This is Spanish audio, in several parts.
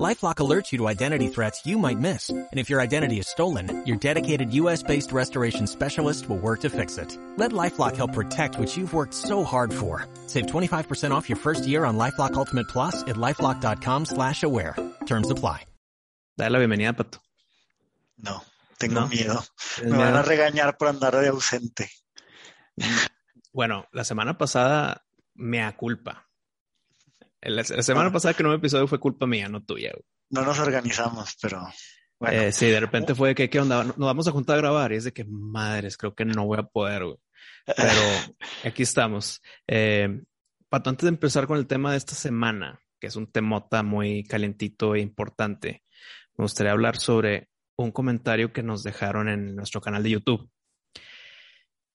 LifeLock alerts you to identity threats you might miss. And if your identity is stolen, your dedicated U.S.-based restoration specialist will work to fix it. Let LifeLock help protect what you've worked so hard for. Save 25% off your first year on LifeLock Ultimate Plus at LifeLock.com slash aware. Terms apply. Dale la bienvenida, Pato. No, tengo ¿No? miedo. ¿Tienes Me van a regañar por andar de ausente. Bueno, la semana pasada, mea culpa. La, la semana Ah. pasada que no me episodio fue culpa mía, no tuya. güey. No nos organizamos, pero bueno. Eh, sí, de repente fue que, ¿qué onda? Nos vamos a juntar a grabar y es de que, madres, creo que no voy a poder, güey. Pero aquí estamos. Eh, Pato, antes de empezar con el tema de esta semana, que es un temota muy calentito e importante, me gustaría hablar sobre un comentario que nos dejaron en nuestro canal de YouTube.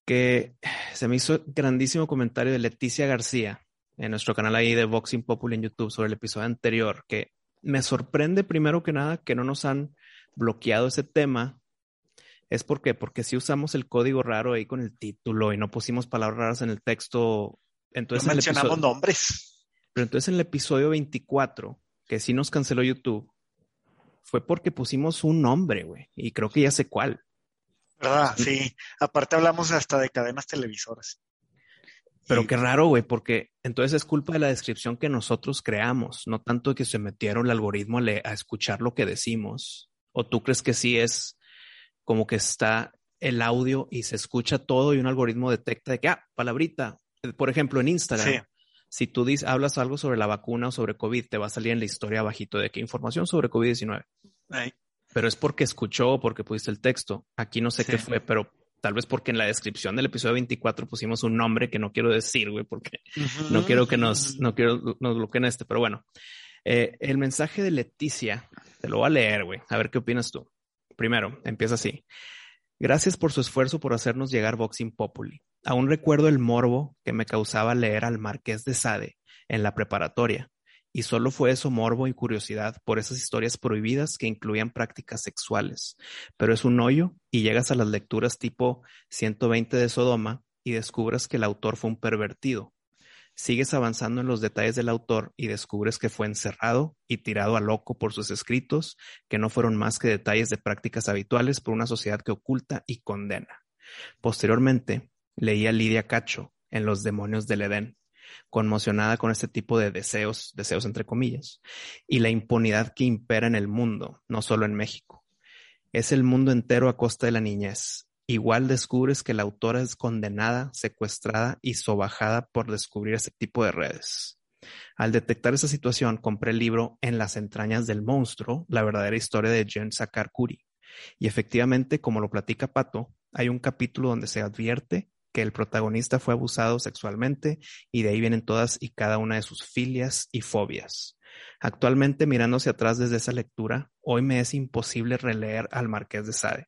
Que se me hizo grandísimo comentario de Leticia García en nuestro canal ahí de Boxing Popul en YouTube sobre el episodio anterior, que me sorprende primero que nada que no nos han bloqueado ese tema. ¿Es por qué? Porque si usamos el código raro ahí con el título y no pusimos palabras raras en el texto, no entonces en el mencionamos episodio, nombres. pero entonces en el episodio 24, que sí nos canceló YouTube, fue porque pusimos un nombre, güey, y creo que ya sé cuál. ¿Verdad? Sí. Aparte hablamos hasta de cadenas televisoras. Pero Y- qué raro, güey, porque entonces es culpa de la descripción que nosotros creamos, no tanto que se metieron el algoritmo a, le- a escuchar lo que decimos. ¿O tú crees que sí es como que está el audio y se escucha todo y un algoritmo detecta de que, ah, palabrita, Eh, por ejemplo, en Instagram, Sí. si tú dices, hablas algo sobre la vacuna o sobre COVID, te va a salir en la historia abajito de que información sobre COVID-19. Ay, Pero es porque escuchó o porque pusiste el texto. Aquí no sé Sí. qué fue, pero tal vez porque en la descripción del episodio 24 pusimos un nombre que no quiero decir, güey, porque no quiero que nos, no quiero nos bloqueen este, pero bueno. Eh, el mensaje de Leticia, te lo voy a leer, güey, a ver qué opinas tú. Primero, empieza así. Gracias por su esfuerzo por hacernos llegar Boxing Populi. Aún recuerdo el morbo que me causaba leer al Marqués de Sade en la preparatoria. Y solo fue eso morbo y curiosidad por esas historias prohibidas que incluían prácticas sexuales. Pero es un hoyo y llegas a las lecturas tipo 120 de Sodoma y descubres que el autor fue un pervertido. Sigues avanzando en los detalles del autor y descubres que fue encerrado y tirado a loco por sus escritos, que no fueron más que detalles de prácticas habituales por una sociedad que oculta y condena. Posteriormente, leí a Lidia Cacho en Los demonios del Edén, conmocionada con este tipo de deseos, deseos entre comillas, y la impunidad que impera en el mundo, no solo en México. Es el mundo entero a costa de la niñez. Igual descubres que la autora es condenada, secuestrada y sobajada por descubrir este tipo de redes. Al detectar esa situación, compré el libro En las entrañas del monstruo, la verdadera historia de Jen Sakarkuri. Y efectivamente, como lo platica Pato, hay un capítulo donde se advierte que el protagonista fue abusado sexualmente y de ahí vienen todas y cada una de sus filias y fobias. Actualmente, mirando hacia atrás desde esa lectura, hoy me es imposible releer al Marqués de Sade.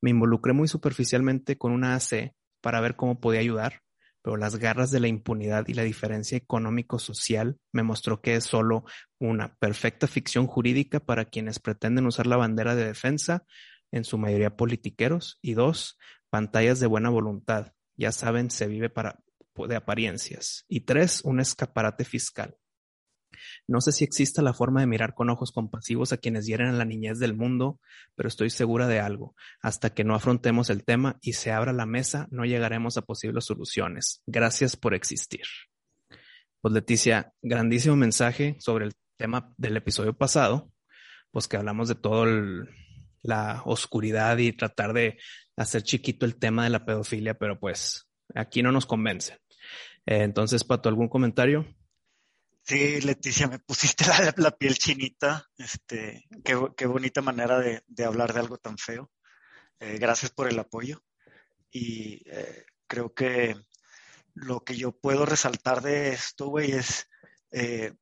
Me involucré muy superficialmente con una AC para ver cómo podía ayudar, pero las garras de la impunidad y la diferencia económico-social me mostró que es solo una perfecta ficción jurídica para quienes pretenden usar la bandera de defensa, en su mayoría politiqueros, y dos, pantallas de buena voluntad. Ya saben, se vive para, de apariencias. Y tres, un escaparate fiscal. No sé si exista la forma de mirar con ojos compasivos a quienes hieren a la niñez del mundo, pero estoy segura de algo. Hasta que no afrontemos el tema y se abra la mesa, no llegaremos a posibles soluciones. Gracias por existir. Pues Leticia, grandísimo mensaje sobre el tema del episodio pasado, pues que hablamos de todo el, la oscuridad y tratar de hacer chiquito el tema de la pedofilia, pero pues aquí no nos convence. Eh, entonces, Pato, ¿algún comentario? Sí, Leticia, me pusiste la, piel chinita. Este, qué, qué bonita manera de, de, hablar de algo tan feo. Eh, gracias por el apoyo. Y eh, creo que lo que yo puedo resaltar de esto, güey, es eh,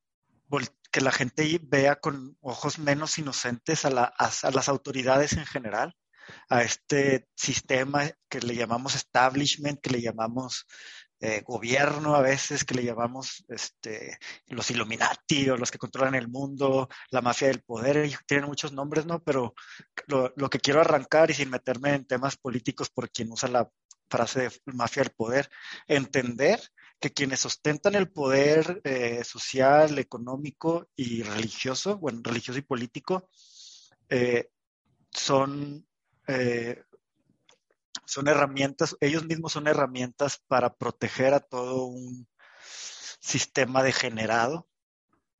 que la gente vea con ojos menos inocentes a, la, a, las autoridades en general, a este sistema que le llamamos establishment, que le llamamos eh, gobierno a veces que le llamamos este, los Illuminati o los que controlan el mundo, la mafia del poder, tienen muchos nombres, ¿no? Pero lo, lo que quiero arrancar y sin meterme en temas políticos por quien usa la frase de mafia del poder, entender que quienes ostentan el poder eh, social, económico y religioso, bueno, religioso y político, eh, son eh, son herramientas, ellos mismos son herramientas para proteger a todo un sistema degenerado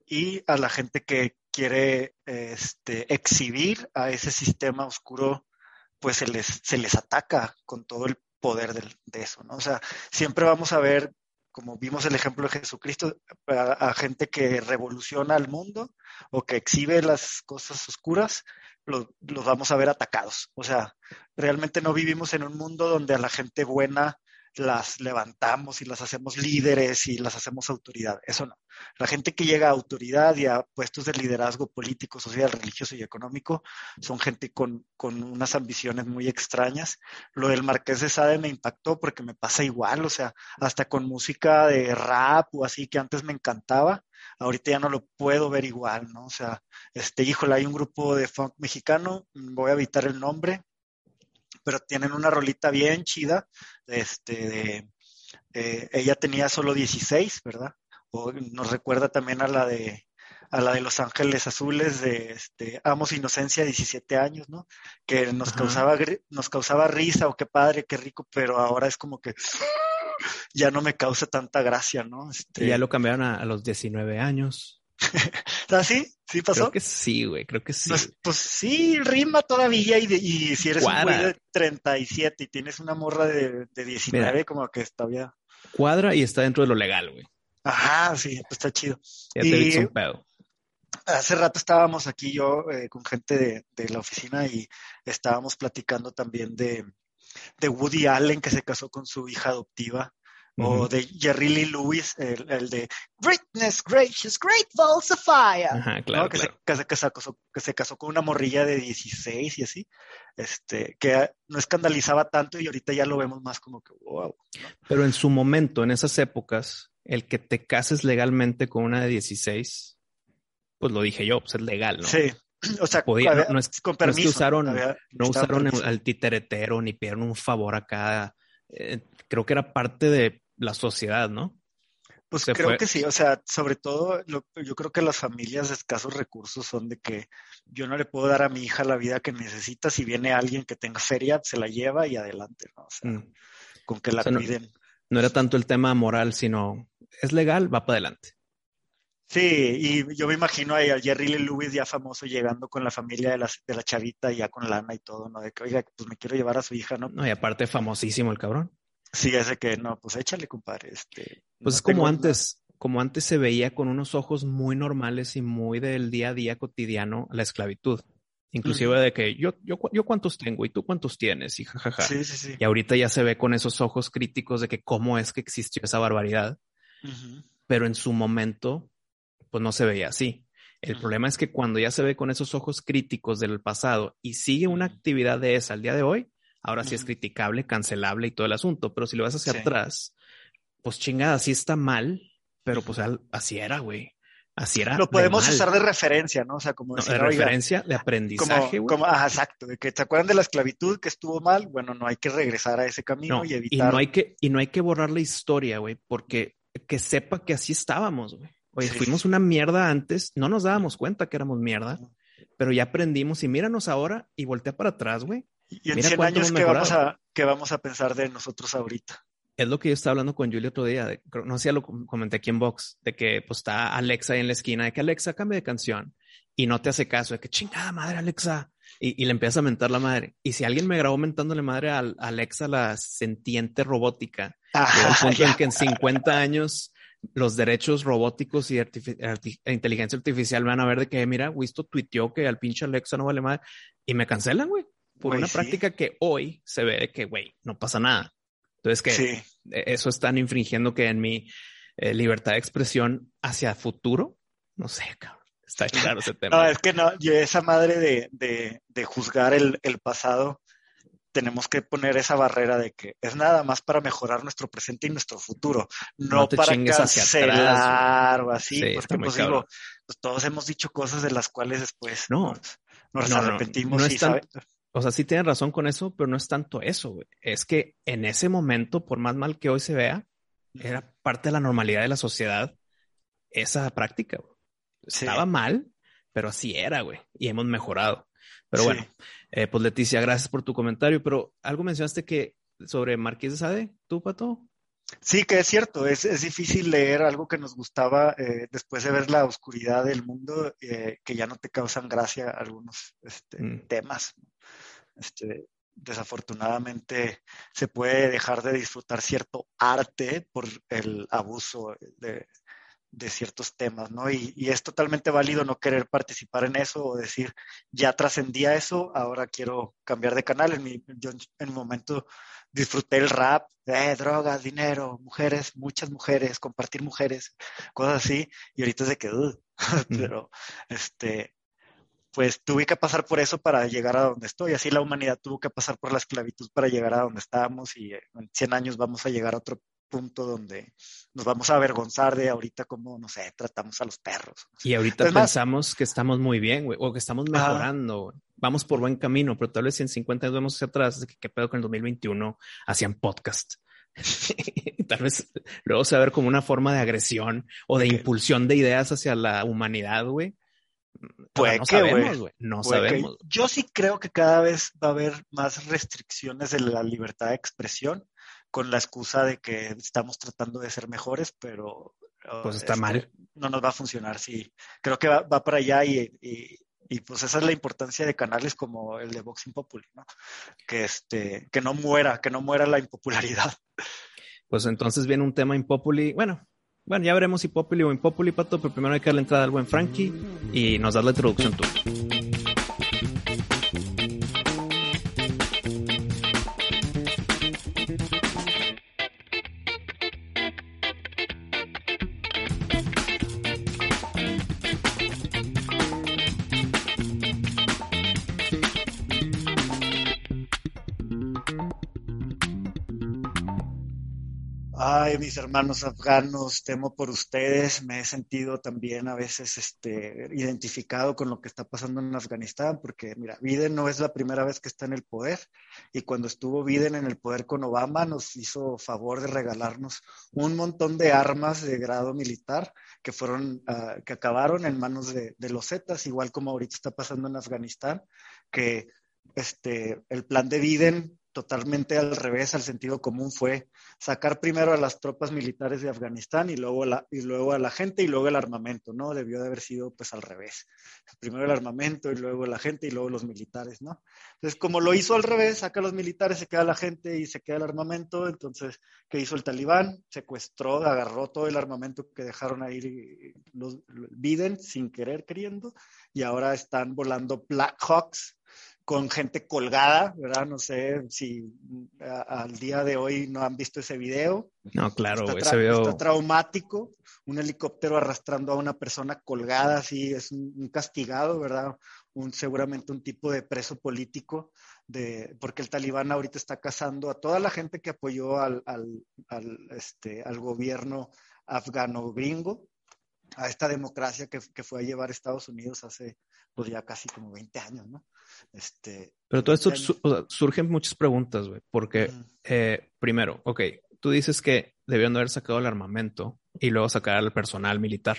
y a la gente que quiere este, exhibir a ese sistema oscuro, pues se les, se les ataca con todo el poder de, eso, ¿no? O sea, siempre vamos a ver, como vimos el ejemplo de Jesucristo, a, gente que revoluciona al mundo o que exhibe las cosas oscuras, los, vamos a ver atacados. O sea, realmente no vivimos en un mundo donde a la gente buena las levantamos y las hacemos líderes y las hacemos autoridad. Eso no. La gente que llega a autoridad y a puestos de liderazgo político, social, religioso y económico son gente con, con unas ambiciones muy extrañas. Lo del Marqués de Sade me impactó porque me pasa igual, o sea, hasta con música de rap o así que antes me encantaba, ahorita ya no lo puedo ver igual, ¿no? O sea, este, híjole, hay un grupo de funk mexicano, voy a evitar el nombre, pero tienen una rolita bien chida, este, de, eh, ella tenía solo 16, ¿verdad? O nos recuerda también a la de a la de Los Ángeles Azules de este, Amos Inocencia, 17 años, ¿no? Que nos causaba nos causaba risa o qué padre, qué rico, pero ahora es como que ya no me causa tanta gracia, ¿no? Este... Ya lo cambiaron a, a los 19 años. ¿Ah, sí? ¿Sí pasó? Creo que sí, güey, creo que sí. Pues, pues sí, rima todavía y, y si eres un güey de 37 y tienes una morra de, de 19, como que está bien. Cuadra y está dentro de lo legal, güey. Ajá, sí, pues está chido. Ya te y un pedo. Hace rato estábamos aquí yo eh, con gente de, de, la oficina y estábamos platicando también de, de Woody Allen que se casó con su hija adoptiva o de Jerry Lee Lewis, el, el, de Greatness Gracious, Great Balls of Fire, Ajá, claro, ¿no? que, claro. Se, que, se, que, se casó, que, se, casó, con una morrilla de 16 y así, este, que no escandalizaba tanto y ahorita ya lo vemos más como que wow. ¿no? Pero en su momento, en esas épocas, el que te cases legalmente con una de 16, pues lo dije yo, pues es legal, ¿no? Sí. O sea, Podía, había, no, no, es, con permiso, no es que usaron, había, no usaron el, al titeretero ni pidieron un favor acá. Eh, creo que era parte de la sociedad, ¿no? Pues Se creo fue. que sí, o sea, sobre todo lo, yo creo que las familias de escasos recursos son de que yo no le puedo dar a mi hija la vida que necesita, si viene alguien que tenga feria, se la lleva y adelante, ¿no? O sea, mm. con que la o sea, cuiden. No, no, era tanto el tema moral, sino es legal, va para adelante. Sí, y yo me imagino a Jerry Lee Lewis ya famoso llegando con la familia de la, de la chavita, ya con lana y todo, ¿no? De que, oiga, pues me quiero llevar a su hija, ¿no? No, y aparte famosísimo el cabrón. Sí, ese que no, pues échale, compadre. Este, pues no es como antes, nada. como antes se veía con unos ojos muy normales y muy del día a día cotidiano la esclavitud. Inclusive de que yo, yo, yo cuántos tengo y tú cuántos tienes y jajaja. Sí, sí, sí. Y ahorita ya se ve con esos ojos críticos de que cómo es que existió esa barbaridad. Uh -huh. Pero en su momento, pues no se veía así. El problema es que cuando ya se ve con esos ojos críticos del pasado y sigue una actividad de esa al día de hoy, ahora sí es criticable, cancelable y todo el asunto. Pero si lo vas hacia Sí. atrás, pues chingada, sí está mal, pero pues así era, güey. Así era. Lo de podemos usar de referencia, ¿no? O sea, como No, decir, de oiga, referencia, de como, aprendizaje, güey. como, ajá, exacto, de que te acuerdan de la esclavitud que estuvo mal, bueno, no hay que regresar a ese camino No, y y evitar. no hay que, y no hay que borrar la historia, güey, porque que sepa que así estábamos, güey. Oye, Sí, fuimos una mierda antes, no nos dábamos cuenta que éramos mierda, pero ya aprendimos y míranos ahora y voltea para atrás, güey. Y en Mira 100 cuánto años, ¿qué vamos, a, ¿qué vamos a pensar de nosotros ahorita? Es lo que yo estaba hablando con Julio otro día, de- no sé, ya lo com- comenté aquí en Vox, de que pues está Alexa ahí en la esquina, de que Alexa cambie de canción y no te hace caso, de que chingada madre Alexa, y, y le empieza a mentar la madre. Y si alguien me grabó mentándole madre a, a Alexa, la sentiente robótica, Ajá, punto en que en 50 años los derechos robóticos y arti- e inteligencia artificial van a ver de que, mira, Wisto tuiteó que al pinche Alexa no vale madre y me cancelan, güey, por una sí. práctica que hoy se ve de que, güey, no pasa nada. Entonces, que Sí, eh, eso están infringiendo que en mi eh, libertad de expresión hacia futuro, no sé, cabrón, está claro ese tema. no, es que no, yo esa madre de, de, de juzgar el, el pasado, tenemos que poner esa barrera de que es nada más para mejorar nuestro presente y nuestro futuro, no, para cancelar o así, porque pues digo, pues todos hemos dicho cosas de las cuales después no, nos, arrepentimos y O sea, sí tienen razón con eso, pero no es tanto eso, güey. Es que en ese momento, por más mal que hoy se vea, era parte de la normalidad de la sociedad esa práctica. Estaba mal, pero así era, güey. Y hemos mejorado. Pero bueno, eh, pues Leticia, gracias por tu comentario. Pero algo mencionaste que sobre Marqués de Sade, ¿tú, Pato? Sí, que es cierto, es, es difícil leer algo que nos gustaba eh, después de ver la oscuridad del mundo, eh, que ya no te causan gracia algunos este, mm. temas. Este, desafortunadamente se puede dejar de disfrutar cierto arte por el abuso de, de ciertos temas, ¿no? Y, y, es totalmente válido no querer participar en eso o decir, ya trascendía eso, ahora quiero cambiar de canal. En mi, yo en mi momento disfruté el rap, eh, drogas, dinero, mujeres, muchas mujeres, compartir mujeres, cosas así, y ahorita se quedó. Pero, este, pues tuve que pasar por eso para llegar a donde estoy. Así la humanidad tuvo que pasar por la esclavitud para llegar a donde estábamos y en 100 años vamos a llegar a otro punto donde nos vamos a avergonzar de ahorita cómo, no sé, tratamos a los perros. Y ahorita pensamos que estamos muy bien, güey, o que estamos mejorando. Vamos por buen camino, pero tal vez si en 50 años vemos hacia atrás, que qué pedo con el 2021 hacían podcast. tal vez luego se va a ver como una forma de agresión o de impulsión de ideas hacia la humanidad, güey. Pues no sabemos, güey. No sabemos. Yo sí creo que cada vez va a haber más restricciones de la libertad de expresión con la excusa de que estamos tratando de ser mejores, pero pues está este, mal. No nos va a funcionar, sí. Creo que va, para allá y, y, pues esa es la importancia de canales como el de Boxing Populi, ¿no? Que, este, que no muera, que no muera la impopularidad. Pues entonces viene un tema impopuli. Bueno, bueno, ya veremos si Populi o Impopuli, Pato, pero primero hay que darle entrada al buen Frankie y nos das la introducción tú. Mis hermanos afganos, temo por ustedes, me he sentido también a veces este, identificado con lo que está pasando en Afganistán, porque mira, Biden no es la primera vez que está en el poder, y cuando estuvo Biden en el poder con Obama nos hizo favor de regalarnos un montón de armas de grado militar que fueron, uh, que acabaron en manos de, de los Zetas, igual como ahorita está pasando en Afganistán, que este, el plan de Biden totalmente al revés, al sentido común, fue sacar primero a las tropas militares de Afganistán y luego, la, y luego a la gente y luego el armamento, ¿no? Debió de haber sido pues al revés. Primero el armamento y luego la gente y luego los militares, ¿no? Entonces, como lo hizo al revés, saca a los militares, se queda la gente y se queda el armamento, entonces, ¿qué hizo el talibán? Secuestró, agarró todo el armamento que dejaron ahí los Biden sin querer, queriendo, y ahora están volando Black Hawks con gente colgada, ¿verdad? No sé si al día de hoy no han visto ese video. No, claro, ese video. Está traumático, un helicóptero arrastrando a una persona colgada, así es un, castigado, ¿verdad? Un, seguramente un tipo de preso político, de, porque el talibán ahorita está cazando a toda la gente que apoyó al, al, al, este, al gobierno afgano gringo, a esta democracia que, que fue a llevar Estados Unidos hace pues ya casi como 20 años, ¿no? Este, Pero todo esto surgen muchas preguntas, güey, porque eh, primero, ok, tú dices que debieron haber sacado el armamento y luego sacar al personal militar.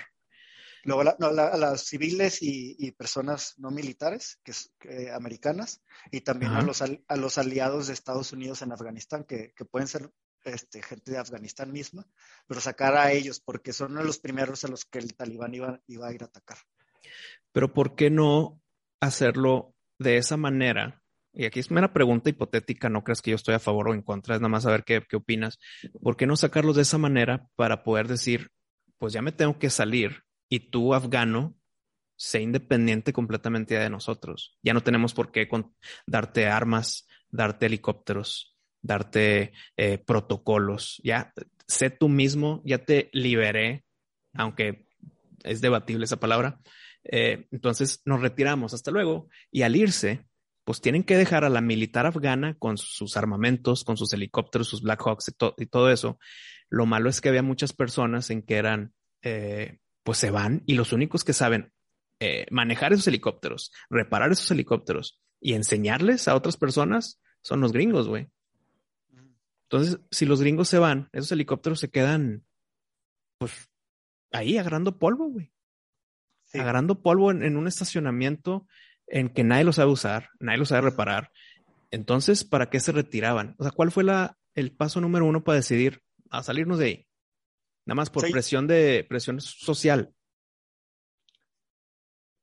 Luego a las civiles y, personas no militares, que, es, americanas, y también a los, a los aliados de Estados Unidos en Afganistán, que, que pueden ser este, gente de Afganistán misma, pero sacar a ellos, porque son los primeros a los que el talibán iba, iba a ir a atacar. Pero ¿por qué no hacerlo de esa manera, y aquí es una pregunta hipotética, no creas que yo estoy a favor o en contra, es nada más saber qué, qué opinas, ¿por qué no sacarlos de esa manera para poder decir, pues ya me tengo que salir y tú, afgano, sé independiente completamente de nosotros? Ya no tenemos por qué darte armas, darte helicópteros, darte eh, protocolos, ya sé tú mismo, ya te liberé, aunque es debatible esa palabra, eh, entonces nos retiramos, hasta luego. Y al irse, pues tienen que dejar a la militar afgana con sus armamentos, con sus helicópteros, sus Black Hawks y, todo eso. Lo malo es que había muchas personas en que eran, eh, pues se van y los únicos que saben eh, manejar esos helicópteros, reparar esos helicópteros y enseñarles a otras personas son los gringos, güey. Entonces, si los gringos se van, esos helicópteros se quedan, pues, ahí agarrando polvo, güey. Agarrando polvo en, un estacionamiento en que nadie lo sabe usar, nadie lo sabe reparar. Entonces, ¿para qué se retiraban? O sea, ¿cuál fue la, el paso número uno para decidir a salirnos de ahí? Nada más por presión de presión social.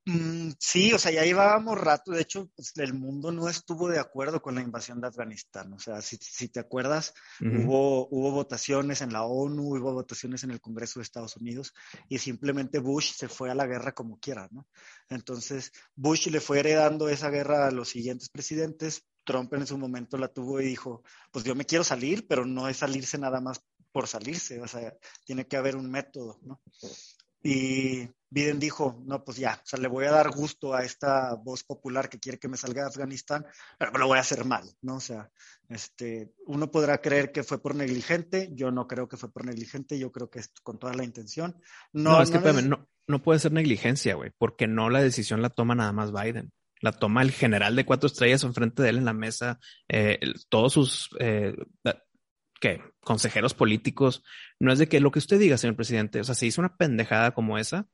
Mm, sí, o sea, ya llevábamos rato. De hecho, pues, el mundo no estuvo de acuerdo con la invasión de Afganistán. O sea, si, te acuerdas, hubo, hubo votaciones en la ONU, hubo votaciones en el Congreso de Estados Unidos y simplemente Bush se fue a la guerra como quiera, ¿no? Entonces, Bush le fue heredando esa guerra a los siguientes presidentes. Trump en su momento la tuvo y dijo, pues yo me quiero salir, pero no es salirse nada más por salirse, o sea, tiene que haber un método, ¿no? Y Biden dijo, no, pues ya, o sea, le voy a dar gusto a esta voz popular que quiere que me salga de Afganistán, pero lo voy a hacer mal, ¿no? O sea, este, uno podrá creer que fue por negligente, yo no creo que fue por negligente, yo creo que es con toda la intención. No, es que, no, no, puede ser negligencia, güey, porque no la decisión la toma nada más Biden. La toma el general de cuatro estrellas enfrente de él en la mesa, eh, todos sus eh, ¿qué? Consejeros políticos. No es de que lo que usted diga, señor presidente, o sea, si hizo una pendejada como esa,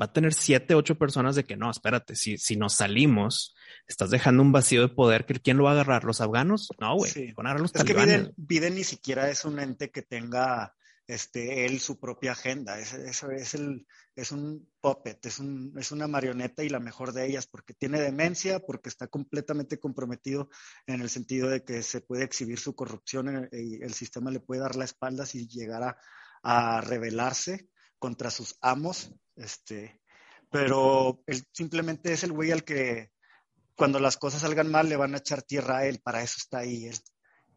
va a tener siete, ocho personas de que no, espérate, si, si nos salimos, estás dejando un vacío de poder, ¿quién lo va a agarrar? ¿Los afganos? No, güey, sí. van a agarrar los Es que Biden, ni siquiera es un ente que tenga este, él su propia agenda. Es, es, el, es un puppet, es, un, es una marioneta y la mejor de ellas porque tiene demencia, porque está completamente comprometido en el sentido de que se puede exhibir su corrupción y el sistema le puede dar la espalda si llegara a rebelarse contra sus amos. Este, pero él simplemente es el güey al que cuando las cosas salgan mal le van a echar tierra a él, para eso está ahí él.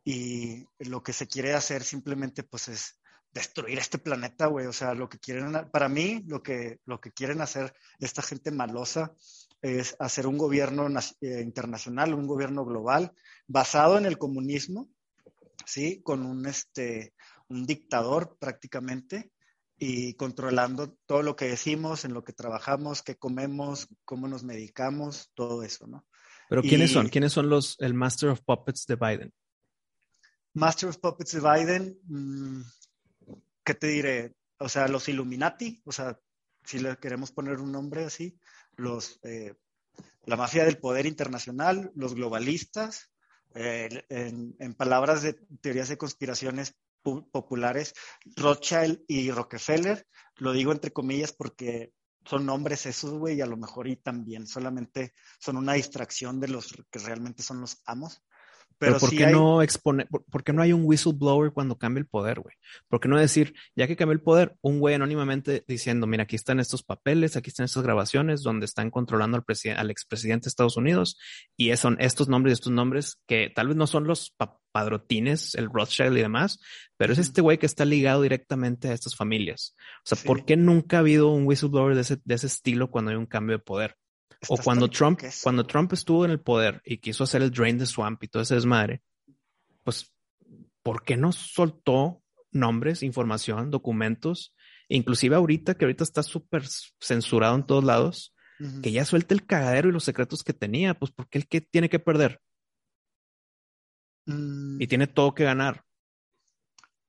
Y lo que se quiere hacer simplemente pues es destruir este planeta, güey. O sea, lo que quieren, para mí, lo que, lo que quieren hacer esta gente malosa es hacer un gobierno eh, internacional, un gobierno global, basado en el comunismo, ¿sí? Con un, este, un dictador prácticamente y controlando todo lo que decimos, en lo que trabajamos, qué comemos, cómo nos medicamos, todo eso, ¿no? Pero ¿quiénes son? ¿Quiénes son los, el Master of Puppets de Biden? Master of Puppets de Biden, mmm, ¿qué te diré? O sea, los Illuminati, o sea, si le queremos poner un nombre así, los, eh, la mafia del poder internacional, los globalistas, eh, en, palabras de teorías de conspiraciones populares, Rothschild y Rockefeller, lo digo entre comillas porque son nombres esos, güey, y a lo mejor y también solamente son una distracción de los que realmente son los amos. Pero, ¿por qué no expone, por, qué no hay un whistleblower cuando cambia el poder, güey? ¿Por qué no decir, ya que cambia el poder, un güey anónimamente diciendo, mira, aquí están estos papeles, aquí están estas grabaciones donde están controlando al, al expresidente de Estados Unidos y son estos nombres y estos nombres que tal vez no son los padrotines, el Rothschild y demás, pero es este güey que está ligado directamente a estas familias. O sea, ¿por qué nunca ha habido un whistleblower de ese, de ese estilo cuando hay un cambio de poder? O cuando Trump, cuando Trump estuvo en el poder y quiso hacer el drain the swamp y todo ese desmadre, pues, ¿por qué no soltó nombres, información, documentos? Inclusive ahorita, que ahorita está súper censurado en todos lados, que ya suelte el cagadero y los secretos que tenía, pues porque él que tiene que perder. Mm. Y tiene todo que ganar.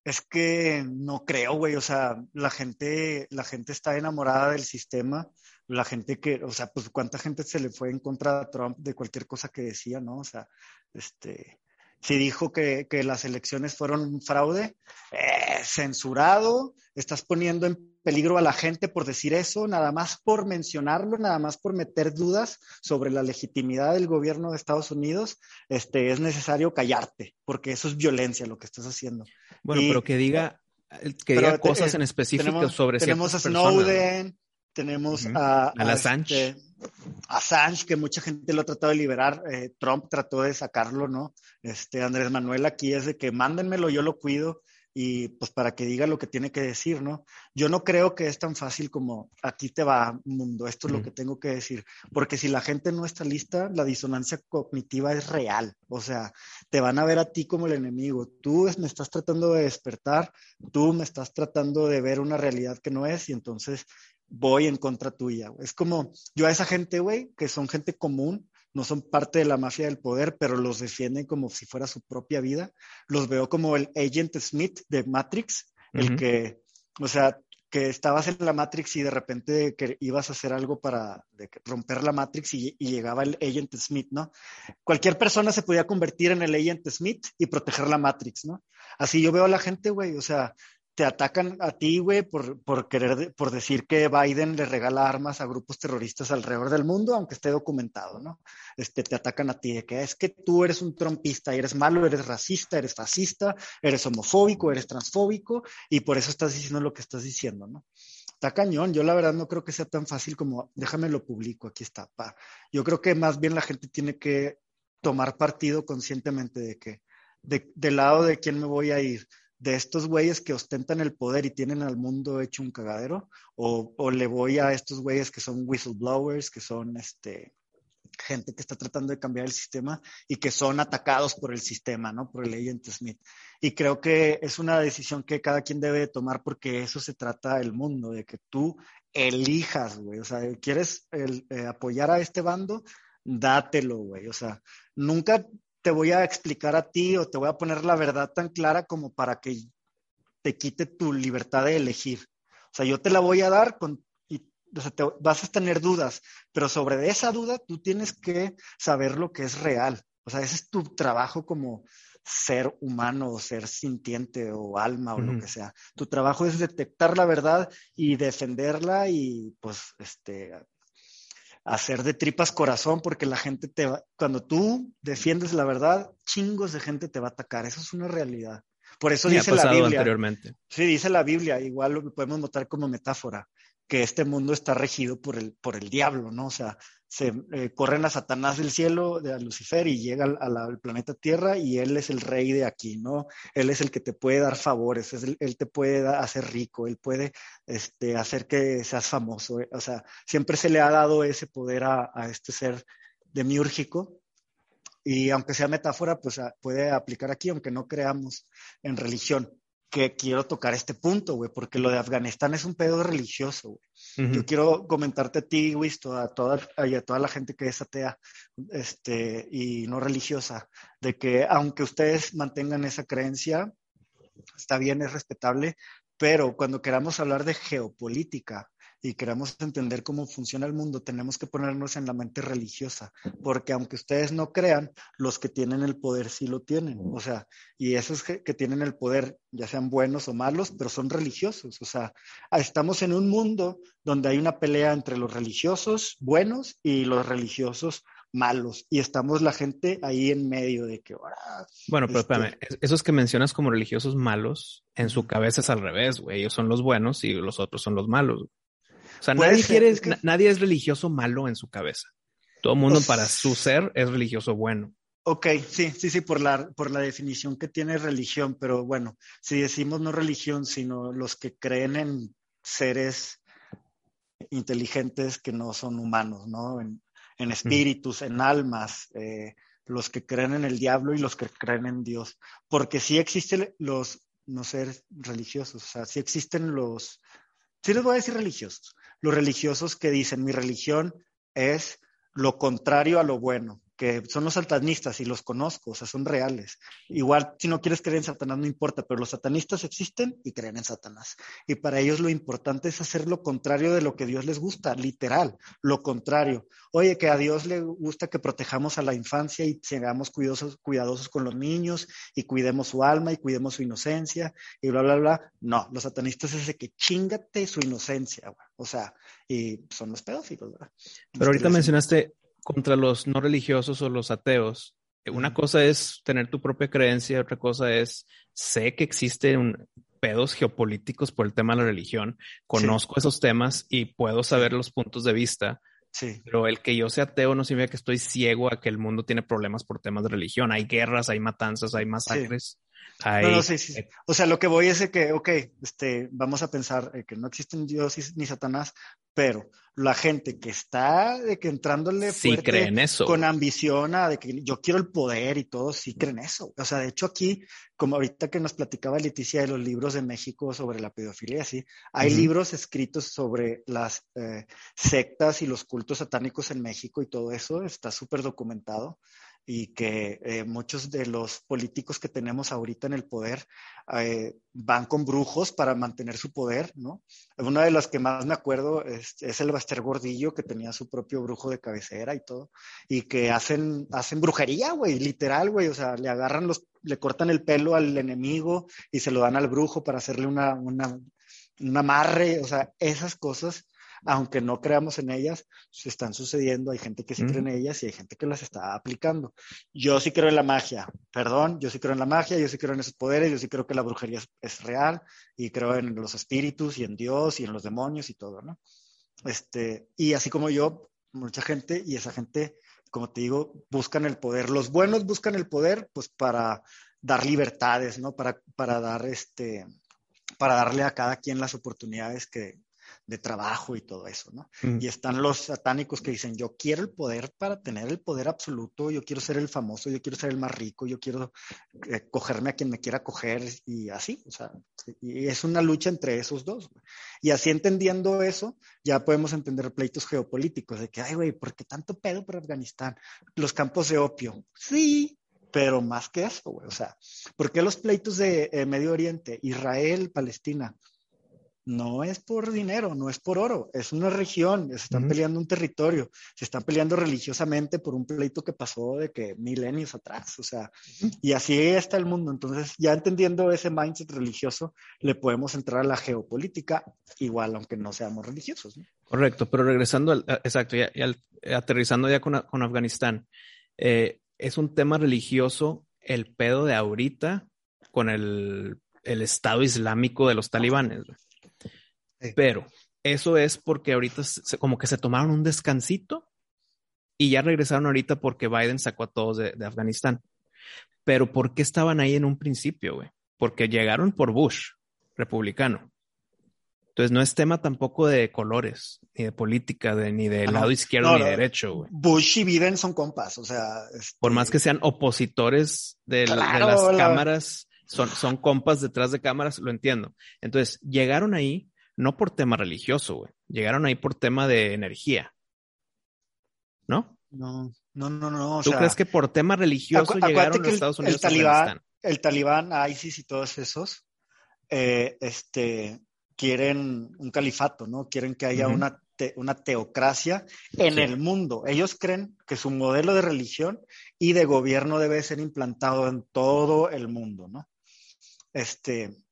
Es que no creo, güey. O sea, la gente, la gente está enamorada del sistema la gente que, o sea, pues cuánta gente se le fue en contra de Trump de cualquier cosa que decía, ¿no? O sea, este, si dijo que, las elecciones fueron un fraude, eh, censurado, estás poniendo en peligro a la gente por decir eso, nada más por mencionarlo, nada más por meter dudas sobre la legitimidad del gobierno de Estados Unidos, este, es necesario callarte, porque eso es violencia lo que estás haciendo. Bueno, pero que diga, que diga cosas en específico sobre Tenemos a Snowden, tenemos a, a, Assange. Este, Assange, que mucha gente lo ha tratado de liberar. Eh, Trump trató de sacarlo, ¿no? Este, Andrés Manuel aquí es de que mándenmelo, yo lo cuido. y pues para que diga lo que tiene que decir, ¿no? Yo no creo que es tan fácil como aquí te va mundo, esto es lo que tengo que decir, porque si la gente no está lista, la disonancia cognitiva es real, o sea, te van a ver a ti como el enemigo, tú me estás tratando de despertar, tú me estás tratando de ver una realidad que no es y entonces voy en contra tuya. Es como yo a esa gente, güey, que son gente común, no son parte de la mafia del poder, pero los defienden como si fuera su propia vida. Los veo como el Agent Smith de Matrix, el que, o sea, que estabas en la Matrix y de repente que ibas a hacer algo para romper la Matrix y, y, llegaba el Agent Smith, ¿no? Cualquier persona se podía convertir en el Agent Smith y proteger la Matrix, ¿no? Así yo veo a la gente, güey, o sea, te atacan a ti, güey, por, por querer, por decir que Biden le regala armas a grupos terroristas alrededor del mundo, aunque esté documentado, ¿no? Este, te atacan a ti de que es que tú eres un trompista, eres malo, eres racista, eres fascista, eres homofóbico, eres transfóbico, y por eso estás diciendo lo que estás diciendo, ¿no? Está cañón, yo la verdad no creo que sea tan fácil como, déjame lo publico, aquí está, pa. Yo creo que más bien la gente tiene que tomar partido conscientemente de que, de, del lado de quién me voy a ir de estos güeyes que ostentan el poder y tienen al mundo hecho un cagadero, o, o le voy a estos güeyes que son whistleblowers, que son este, gente que está tratando de cambiar el sistema y que son atacados por el sistema, ¿no? Por el agent Smith. Y creo que es una decisión que cada quien debe tomar porque eso se trata el mundo, de que tú elijas, güey. O sea, ¿quieres eh, apoyar a este bando? Dátelo, güey. O sea, nunca te voy a explicar a ti o te voy a poner la verdad tan clara como para que te quite tu libertad de elegir. O sea, yo te la voy a dar con, y o sea, te, vas a tener dudas, pero sobre esa duda tú tienes que saber lo que es real. O sea, ese es tu trabajo como ser humano o ser sintiente o alma o lo que sea. Tu trabajo es detectar la verdad y defenderla y pues este hacer de tripas corazón porque la gente te va, cuando tú defiendes la verdad, chingos de gente te va a atacar, eso es una realidad. Por eso dice la Biblia. Anteriormente. Sí, dice la Biblia, igual lo podemos notar como metáfora, que este mundo está regido por el, por el diablo, ¿no? O sea, se eh, corren a Satanás del cielo, de a Lucifer, y llega al, planeta Tierra y él es el rey de aquí, ¿no? Él es el que te puede dar favores, él te puede hacer rico, él puede este, hacer que seas famoso. Eh, o sea, siempre se le ha dado ese poder a, a este ser demiúrgico. Y aunque sea metáfora, pues puede aplicar aquí, aunque no creamos en religión que quiero tocar este punto, güey, porque lo de Afganistán es un pedo religioso, güey. Yo quiero comentarte a ti, güey, a toda, a toda la gente que es atea este, y no religiosa, de que aunque ustedes mantengan esa creencia, está bien, es respetable, pero cuando queramos hablar de geopolítica, y queremos entender cómo funciona el mundo, tenemos que ponernos en la mente religiosa, porque aunque ustedes no crean, los que tienen el poder sí lo tienen, o sea, y esos que, tienen el poder, ya sean buenos o malos, pero son religiosos, o sea, estamos en un mundo donde hay una pelea entre los religiosos buenos y los religiosos malos y estamos la gente ahí en medio de que bueno pero este espérame esos que mencionas como religiosos malos en su cabeza es al revés güey ellos son los buenos y los otros son los malos o sea, nadie, quiere, nadie es religioso malo en su cabeza. Todo el mundo para su ser es religioso bueno. Ok, sí, sí, sí, por la, por la definición que tiene religión, pero bueno, si decimos no religión, sino los que creen en seres inteligentes que no son humanos, ¿no? En, espíritus, en almas, eh, los que creen en el diablo y los que creen en Dios. Porque sí existen los no seres religiosos, o sea, sí existen los, sí les voy a decir religiosos, los religiosos que dicen mi religión es lo contrario a lo bueno, que son los satanistas y los conozco, o sea, son reales. Igual, si no quieres creer en Satanás, no importa, pero los satanistas existen y creen en Satanás. Y para ellos lo importante es hacer lo contrario de lo que Dios les gusta, literal, lo contrario. Oye, que a Dios le gusta que protejamos a la infancia y seamos cuidadosos, cuidadosos con los niños y cuidemos su alma y cuidemos su inocencia y bla, bla, bla. No, los satanistas es de que chingate su inocencia, güey. O sea, y son los pedófilos, ¿verdad? Pero ahorita mencionaste contra los no religiosos o los ateos. Una cosa es tener tu propia creencia, otra cosa es, sé que existen pedos geopolíticos por el tema de la religión, conozco esos temas y puedo saber los puntos de vista, sí. pero el que yo sea ateo no significa que estoy ciego a que el mundo tiene problemas por temas de religión. Hay guerras, hay matanzas, hay masacres. No, sí, sí. O sea, lo que voy es que, ok, este, vamos a pensar eh, que no existen Dios ni Satanás, pero la gente que está de que entrándole sí creen eso. con ambición a de que yo quiero el poder y todo, sí creen eso. O sea, de hecho aquí, como ahorita que nos platicaba Leticia de los libros de México sobre la pedofilia, sí, hay libros escritos sobre las eh, sectas y los cultos satánicos en México y todo eso, está súper documentado y que eh, muchos de los políticos que tenemos ahorita en el poder eh, van con brujos para mantener su poder, ¿no? Una de las que más me acuerdo es, el Baster Gordillo, que tenía su propio brujo de cabecera y todo, y que hacen, hacen brujería, güey, literal, güey, o sea, le agarran los, le cortan el pelo al enemigo y se lo dan al brujo para hacerle una, una, un amarre, o sea, esas cosas aunque no creamos en ellas, se están sucediendo. Hay gente que sí cree en ellas y hay gente que las está aplicando. Yo sí creo en la magia, perdón, yo sí creo en la magia, yo sí creo en esos poderes, yo sí creo que la brujería es, real y creo en los espíritus y en Dios y en los demonios y todo, ¿no? Este, y así como yo, mucha gente y esa gente, como te digo, buscan el poder. Los buenos buscan el poder, pues para dar libertades, ¿no? Para, para dar este, para darle a cada quien las oportunidades que, de trabajo y todo eso, ¿no? Mm. Y están los satánicos que dicen, yo quiero el poder para tener el poder absoluto, yo quiero ser el famoso, yo quiero ser el más rico, yo quiero eh, cogerme a quien me quiera coger y así, o sea, y es una lucha entre esos dos. Y así entendiendo eso, ya podemos entender pleitos geopolíticos de que, ay, güey, ¿por qué tanto pedo por Afganistán? Los campos de opio. Sí, pero más que eso, güey, o sea, ¿por qué los pleitos de eh, Medio Oriente, Israel, Palestina? No es por dinero, no es por oro, es una región, se están peleando un territorio, se están peleando religiosamente por un pleito que pasó de que milenios atrás, o sea, y así está el mundo. Entonces, ya entendiendo ese mindset religioso, le podemos entrar a la geopolítica igual, aunque no seamos religiosos. Correcto, pero regresando al, exacto, ya, aterrizando ya con, Afganistán, eh, es un tema religioso el pedo de ahorita con el, el Estado Islámico de los talibanes. Pero eso es porque ahorita como que se tomaron un descansito y ya regresaron ahorita porque Biden sacó a todos de, Afganistán. Pero ¿por qué estaban ahí en un principio, güey? Porque llegaron por Bush, republicano. Entonces no es tema tampoco de colores, ni de política, ni del ah, lado izquierdo ni derecho, güey. Bush y Biden son compas, o sea. Por más que sean opositores de, las cámaras, son, son compas detrás de cámaras, lo entiendo. Entonces llegaron ahí no por tema religioso, güey. Llegaron ahí por tema de energía. ¿No? No, no, no, no. ¿Tú crees que por tema religioso llegaron a Estados Unidos? El talibán, el talibán, ISIS y todos esos, eh, este, quieren un califato, ¿no? Quieren que haya una, una teocracia en el mundo. Ellos creen que su modelo de religión y de gobierno debe ser implantado en todo el mundo, ¿no? Este,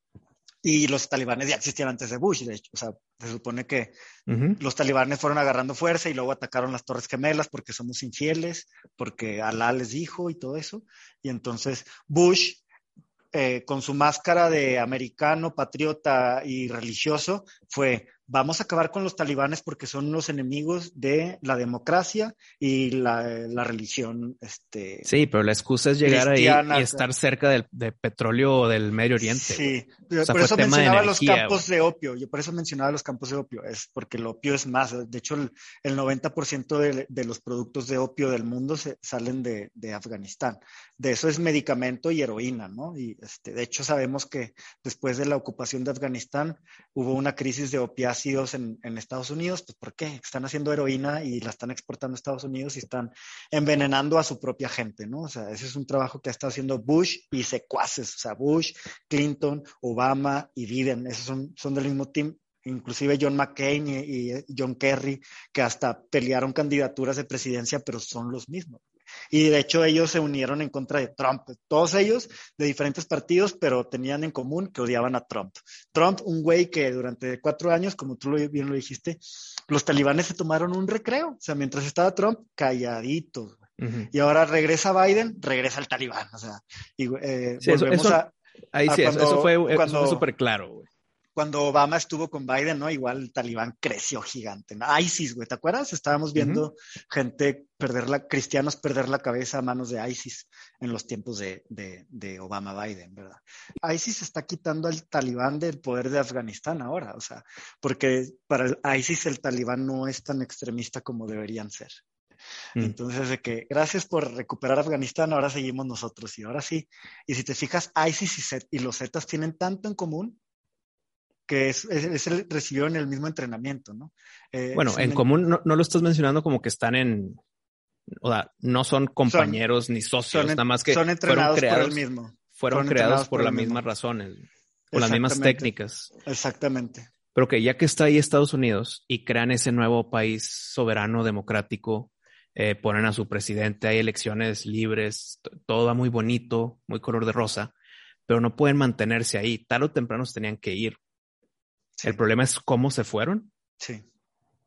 y los talibanes ya existían antes de Bush, de hecho. O sea, se supone que los talibanes fueron agarrando fuerza y luego atacaron las Torres Gemelas porque somos infieles, porque Alá les dijo y todo eso. Y entonces Bush, eh, con su máscara de americano, patriota y religioso, fue, vamos a acabar con los talibanes porque son los enemigos de la democracia y la, religión. Este, sí, pero la excusa es llegar ahí y estar cerca del, petróleo o del Medio Oriente. Sí, por eso mencionaba los campos de opio. Yo por eso mencionaba los campos de opio, es porque el opio es más. De hecho, el, 90% de, de, los productos de opio del mundo se, salen de, de, Afganistán. De eso es medicamento y heroína, ¿no? Y este, de hecho, sabemos que después de la ocupación de Afganistán hubo una crisis de opiáceos en, en, Estados Unidos, pues ¿por qué? Están haciendo heroína y la están exportando a Estados Unidos y están envenenando a su propia gente, ¿no? O sea, ese es un trabajo que ha estado haciendo Bush y secuaces, o sea, Bush, Clinton, Obama y Biden, esos son, son del mismo team, inclusive John McCain y, John Kerry, que hasta pelearon candidaturas de presidencia, pero son los mismos. Y de hecho ellos se unieron en contra de Trump, todos ellos de diferentes partidos, pero tenían en común que odiaban a Trump. Trump, un güey que durante cuatro años, como tú bien lo dijiste, los talibanes se tomaron un recreo. O sea, mientras estaba Trump, calladitos. Y ahora regresa Biden, regresa el talibán. O sea, y, eh, volvemos a... Ahí sí, eso fue súper claro, güey. Cuando Obama estuvo con Biden, ¿no? Igual el talibán creció gigante. ¿no? ISIS, güey, ¿te acuerdas? Estábamos viendo gente perder la, cristianos perder la cabeza a manos de ISIS en los tiempos de, de, Obama-Biden, ¿verdad? ISIS está quitando al talibán del poder de Afganistán ahora, o sea, porque para el ISIS el talibán no es tan extremista como deberían ser. Mm. Entonces, de que gracias por recuperar Afganistán, ahora seguimos nosotros y ahora sí. Y si te fijas, ISIS y, y los Zetas tienen tanto en común que es, es, recibieron el mismo entrenamiento, ¿no? Eh, bueno, en común no, lo estás mencionando como que están en, o sea, no son compañeros ni socios, nada más que son entrenados fueron creados, por el mismo. Fueron creados por, las mismas razones, por las mismas técnicas. Exactamente. Pero que ya que está ahí Estados Unidos y crean ese nuevo país soberano, democrático, eh, ponen a su presidente, hay elecciones libres, todo va muy bonito, muy color de rosa, pero no pueden mantenerse ahí. Tal o temprano se tenían que ir. El problema es cómo se fueron. Sí.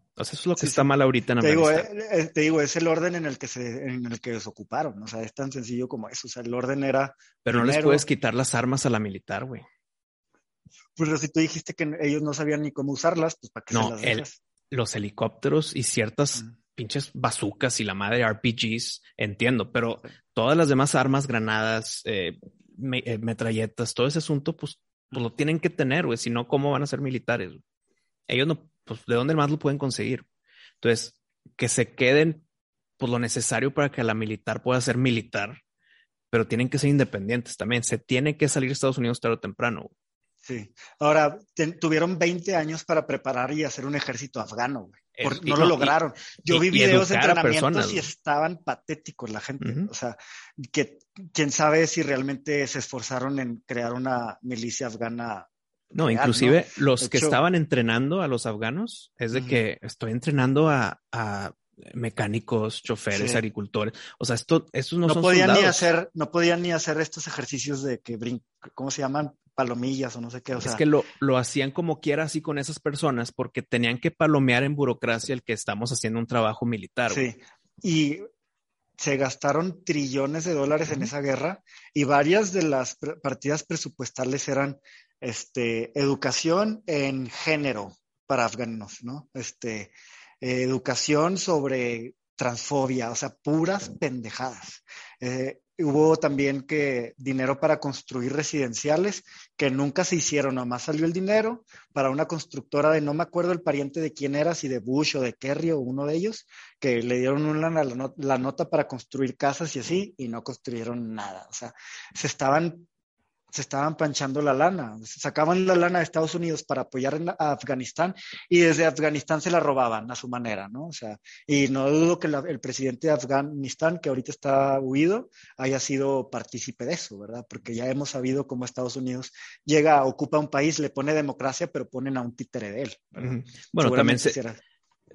Entonces eso es lo que está mal ahorita en te digo, eh, eh, te digo, es el orden en el que se, en el que desocuparon. O sea, es tan sencillo como eso. O sea, el orden era. Pero no les puedes quitar las armas a la militar, güey. Pues si tú dijiste que ellos no sabían ni cómo usarlas, pues para qué no, se las los helicópteros y ciertas pinches bazucas y la madre RPGs, entiendo, pero todas las demás armas, granadas, eh, metralletas, todo ese asunto, pues pues lo tienen que tener, güey. Si no, ¿cómo van a ser militares? Ellos no, pues, ¿de dónde más lo pueden conseguir? Entonces, que se queden, pues, lo necesario para que la militar pueda ser militar, pero tienen que ser independientes también. Se tiene que salir Estados Unidos tarde o temprano. Sí. Ahora, tuvieron 20 años para preparar y hacer un ejército afgano, güey no, lo lograron. Yo vi videos de entrenamientos y estaban patéticos la gente. O sea, que quién sabe si realmente se esforzaron en crear una milicia afgana. No, inclusive los que estaban entrenando a los afganos es de que estoy entrenando a, mecánicos, choferes, agricultores. O sea, esto, estos no, son podían ni hacer, no podían ni hacer estos ejercicios de que brin ¿cómo se llaman? palomillas o no sé qué. O es que lo, lo, hacían como quiera así con esas personas porque tenían que palomear en burocracia el que estamos haciendo un trabajo militar. Sí, y se gastaron trillones de dólares en esa guerra y varias de las partidas presupuestales eran este, educación en género para afganos, ¿no? Este, educación sobre transfobia, o sea, puras pendejadas. Eh, hubo también que dinero para construir residenciales que nunca se hicieron, nomás salió el dinero para una constructora de no me acuerdo el pariente de quién era, si de Bush o de Kerry o uno de ellos, que le dieron una, la, la nota para construir casas y así, y no construyeron nada. O sea, se estaban se estaban panchando la lana, sacaban la lana de Estados Unidos para apoyar a Afganistán y desde Afganistán se la robaban a su manera, ¿no? O sea, y no dudo que el presidente de Afganistán, que ahorita está huido, haya sido partícipe de eso, ¿verdad? Porque ya hemos sabido cómo Estados Unidos llega, ocupa un país, le pone democracia, pero ponen a un títere de él. Bueno, también se,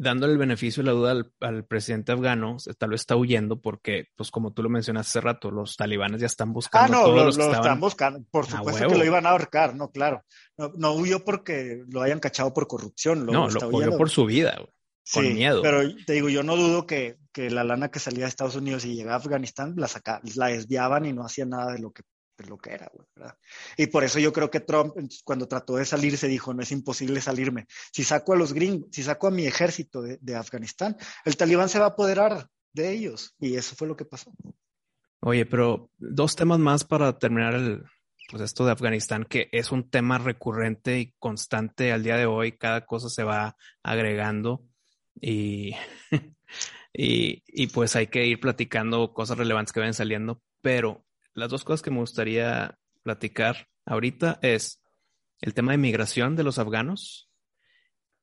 dándole el beneficio de la duda al, presidente afgano, tal vez está huyendo porque, pues como tú lo mencionaste hace rato, los talibanes ya están buscando. Ah, no, lo, están buscando. Por supuesto que lo iban a ahorcar, no, claro. No, huyó porque lo hayan cachado por corrupción. no, lo huyó por su vida, con miedo. Pero te digo, yo no dudo que, que, la lana que salía de Estados Unidos y llegaba a Afganistán la, saca, la desviaban y no hacían nada de lo que lo que era, ¿verdad? Y por eso yo creo que Trump, cuando trató de salir, se dijo, no es imposible salirme. Si saco a los gringos, si saco a mi ejército de, Afganistán, el talibán se va a apoderar de ellos. Y eso fue lo que pasó. Oye, pero dos temas más para terminar el, pues esto de Afganistán, que es un tema recurrente y constante al día de hoy, cada cosa se va agregando y, y, y pues hay que ir platicando cosas relevantes que vayan saliendo, pero las dos cosas que me gustaría platicar ahorita es el tema de migración de los afganos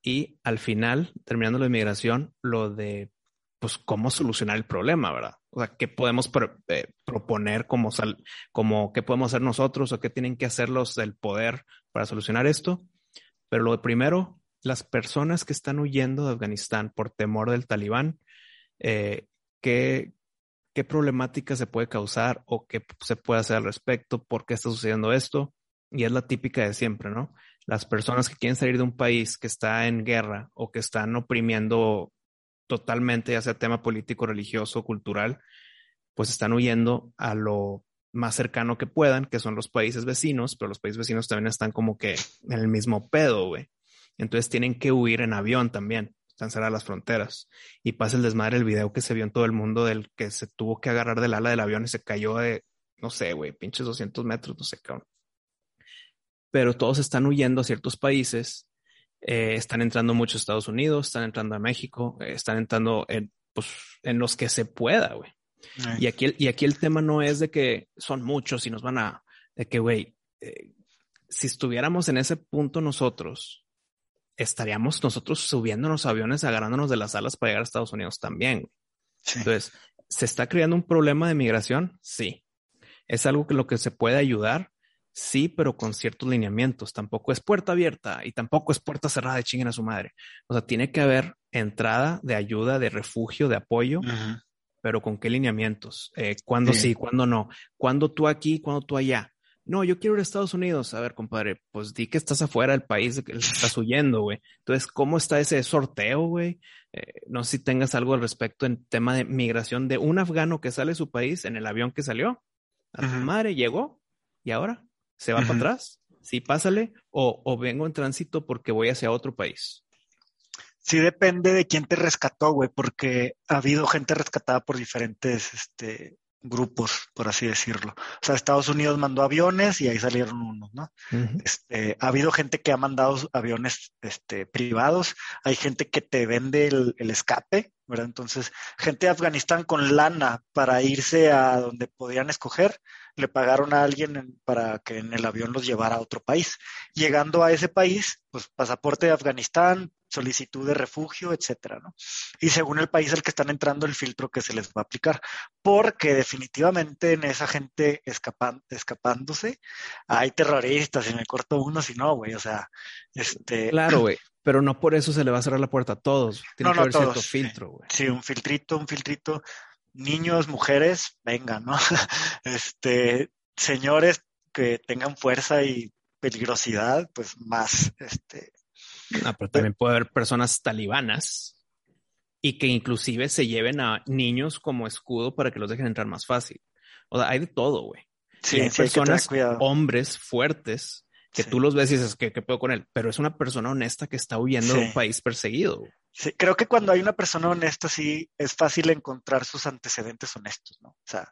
y al final, terminando la inmigración, lo de pues cómo solucionar el problema, ¿verdad? O sea, qué podemos eh, proponer como, sal qué podemos hacer nosotros o qué tienen que hacer los del poder para solucionar esto. Pero lo primero, las personas que están huyendo de Afganistán por temor del talibán, eh, ¿qué, qué problemática se puede causar o qué se puede hacer al respecto, por qué está sucediendo esto. Y es la típica de siempre, ¿no? Las personas que quieren salir de un país que está en guerra o que están oprimiendo totalmente, ya sea tema político, religioso, cultural, pues están huyendo a lo más cercano que puedan, que son los países vecinos, pero los países vecinos también están como que en el mismo pedo, güey. Entonces tienen que huir en avión también, están cerradas las fronteras. Y pasa el desmadre el video que se vio en todo el mundo del que se tuvo que agarrar del ala del avión y se cayó de, no sé, güey, pinches 200 metros, no sé, cabrón. Pero todos están huyendo a ciertos países, eh, están entrando mucho a Estados Unidos, están entrando a México, eh, están entrando en, pues, en los que se pueda, güey. Y aquí, y aquí el tema no es de que son muchos y nos van a, de que, güey, eh, si estuviéramos en ese punto nosotros, estaríamos nosotros subiéndonos aviones, agarrándonos de las alas para llegar a Estados Unidos también. Entonces, ¿se está creando un problema de migración? Sí. ¿Es algo que lo que se puede ayudar? Sí, pero con ciertos lineamientos. Tampoco es puerta abierta y tampoco es puerta cerrada de chinguen a su madre. O sea, tiene que haber entrada de ayuda, de refugio, de apoyo, pero con qué lineamientos, eh, cuándo sí. cuándo no, cuándo tú aquí, cuándo tú allá. No, yo quiero ir a Estados Unidos. A ver, compadre, pues di que estás afuera del país que estás huyendo, güey. Entonces, ¿cómo está ese sorteo, güey? Eh, no sé si tengas algo al respecto en tema de migración de un afgano que sale de su país en el avión que salió. A tu madre llegó y ahora se va para atrás. Sí, pásale. O, o vengo en tránsito porque voy hacia otro país sí depende de quién te rescató, güey, porque ha habido gente rescatada por diferentes este, grupos, por así decirlo. O sea, Estados Unidos mandó aviones y ahí salieron unos, ¿no? este, ha habido gente que ha mandado aviones este, privados, hay gente que te vende el, el escape, Entonces, gente de Afganistán con lana para irse a donde podían escoger, le pagaron a alguien para que en el avión los llevara a otro país. Llegando a ese país, pues pasaporte de Afganistán, solicitud de refugio, etcétera, ¿no? Y según el país al que están entrando, el filtro que se les va a aplicar. Porque definitivamente en esa gente escapándose hay terroristas, y me corto uno, si no, güey, o sea, este... Claro, güey, pero no por eso se le va a cerrar la puerta a todos. Tiene que haber cierto filtro, güey. Sí, un filtrito, un filtrito. Niños, mujeres, venga, ¿no? este, señores que tengan fuerza y peligrosidad, pues más, este, Ah, pero también puede haber personas talibanas y que inclusive se lleven a niños como escudo para que los dejen entrar más fácil. O sea, hay de todo, güey. Sí, hay personas, hombres fuertes, que tú los ves y dices, ¿qué, ¿qué puedo con él? Pero es una persona honesta que está huyendo de un país perseguido. Sí, creo que cuando hay una persona honesta, sí, es fácil encontrar sus antecedentes honestos, ¿no? O sea,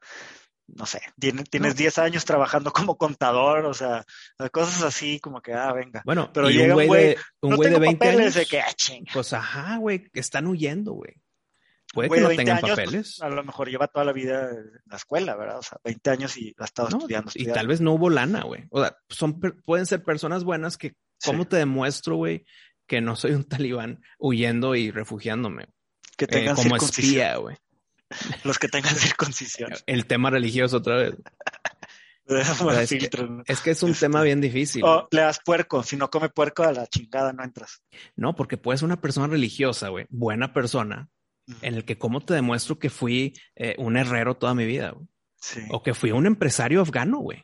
no sé, tienes, tienes 10 años trabajando como contador, o sea, cosas así como que, ah, venga. Bueno, pero llega un güey de, un güey de 20 años. De que, ah, pues ajá, güey, que están huyendo, güey. Puede que no tengan pues, papeles. a lo mejor lleva toda la vida en la escuela, ¿verdad? O sea, 20 años y ha estado estudiando, Y tal vez no hubo lana, güey. O sea, son, pueden ser personas buenas que, ¿cómo te demuestro, güey, que no soy un talibán huyendo y refugiándome? Que eh, tengan como espía, güey. Los que tengan circuncisión. El tema religioso otra vez. es, que, es, un tema bien difícil. O le das puerco, si no come puerco a la chingada no entras. No, porque puedes ser una persona religiosa, güey, buena persona, en el que cómo te demuestro que fui eh, un herrero toda mi vida, güey. Sí. O que fui un empresario afgano, güey.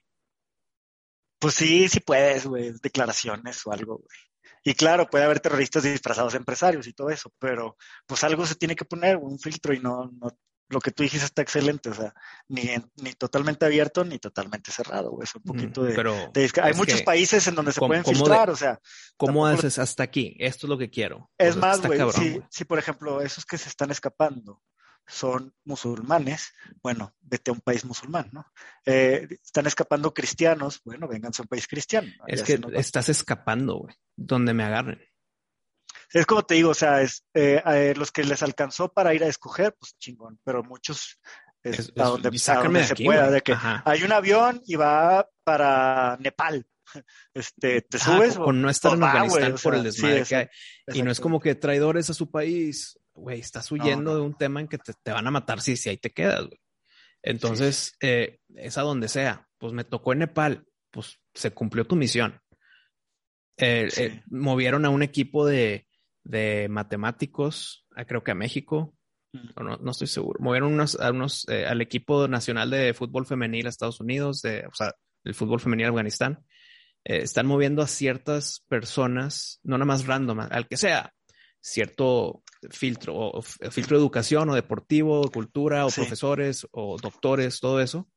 Pues sí, sí puedes, güey, declaraciones o algo, güey. Y claro, puede haber terroristas disfrazados de empresarios y todo eso, pero pues algo se tiene que poner, un filtro y no, no lo que tú dijiste está excelente, o sea, ni, ni totalmente abierto ni totalmente cerrado, es un poquito de... Pero hay muchos países en donde se pueden filtrar, o sea... ¿Cómo haces hasta aquí? Esto es lo que quiero. Es más, güey, si, por ejemplo, esos que se están escapando son musulmanes, bueno, vete a un país musulmán, ¿no? Eh, están escapando cristianos, bueno, vengan a un país cristiano. Es que estás escapando, güey, donde me agarren. Es como te digo, o sea, es, eh, eh, los que les alcanzó para ir a escoger, pues chingón, pero muchos es, a donde, se pueda, de que hay un avión y va para Nepal. Este, te subes o, no estar en Afganistán por el desmadre que hay. Y no es como que traidores a su país, güey, estás huyendo de un tema en que te, van a matar si, si ahí te quedas, güey. Entonces, eh, es a donde sea. Pues me tocó en Nepal, pues se cumplió tu misión. movieron a un equipo de, de matemáticos, creo que a México, mm. no, no, estoy seguro. Movieron unos, a unos, eh, al equipo nacional de fútbol femenil a Estados Unidos, de, o sea, el fútbol femenil a Afganistán. Eh, están moviendo a ciertas personas, no nada más random, al que sea, cierto filtro, o, filtro de educación o deportivo, o cultura, o profesores, o doctores, todo eso.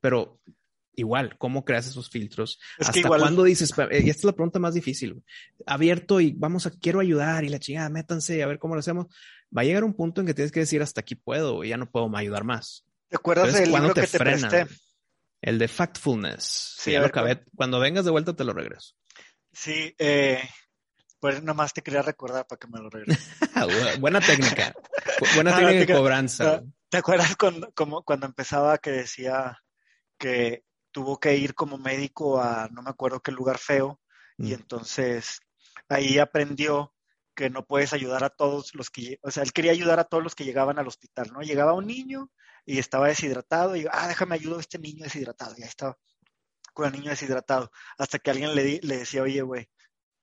Pero igual, ¿cómo creas esos filtros? ¿Hasta cuándo dices? Eh, y esta es la pregunta más difícil. Abierto y vamos a, quiero ayudar y la chingada, métanse a ver cómo lo hacemos. Va a llegar un punto en que tienes que decir, hasta aquí puedo, ya no puedo ayudar más. ¿Te acuerdas del libro que te presté? El de Factfulness. Sí, a ver, Cuando vengas de vuelta te lo regreso. Sí, eh, pues nomás te quería recordar para que me lo regreses. Buena técnica. Buena técnica de cobranza. ¿Te acuerdas cuando, como, cuando empezaba que decía que tuvo que ir como médico a no me acuerdo qué lugar feo y mm. entonces ahí aprendió que no puedes ayudar a todos los que, o sea, él quería ayudar a todos los que llegaban al hospital, ¿no? Llegaba un niño y estaba deshidratado y, ah, déjame ayudar a este niño deshidratado, y ahí estaba con el niño deshidratado, hasta que alguien le, le decía, oye, güey,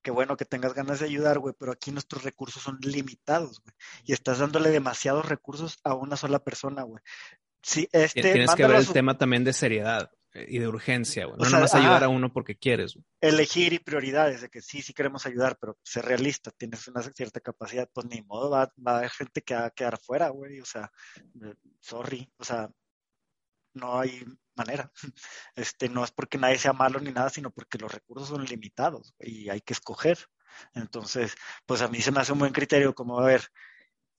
qué bueno que tengas ganas de ayudar, güey, pero aquí nuestros recursos son limitados, güey, y estás dándole demasiados recursos a una sola persona, güey. Sí, este, Tienes que ver el tema también de seriedad y de urgencia, güey. No nomás ayudar a uno porque quieres. Güey. Elegir y prioridades, de que sí, sí queremos ayudar, pero ser realista, tienes una cierta capacidad, pues ni modo, va, va a haber gente que va a quedar fuera, güey, o sea, eh, sorry, o sea, no hay manera. Este, no es porque nadie sea malo ni nada, sino porque los recursos son limitados y hay que escoger. Entonces, pues a mí se me hace un buen criterio como, a ver,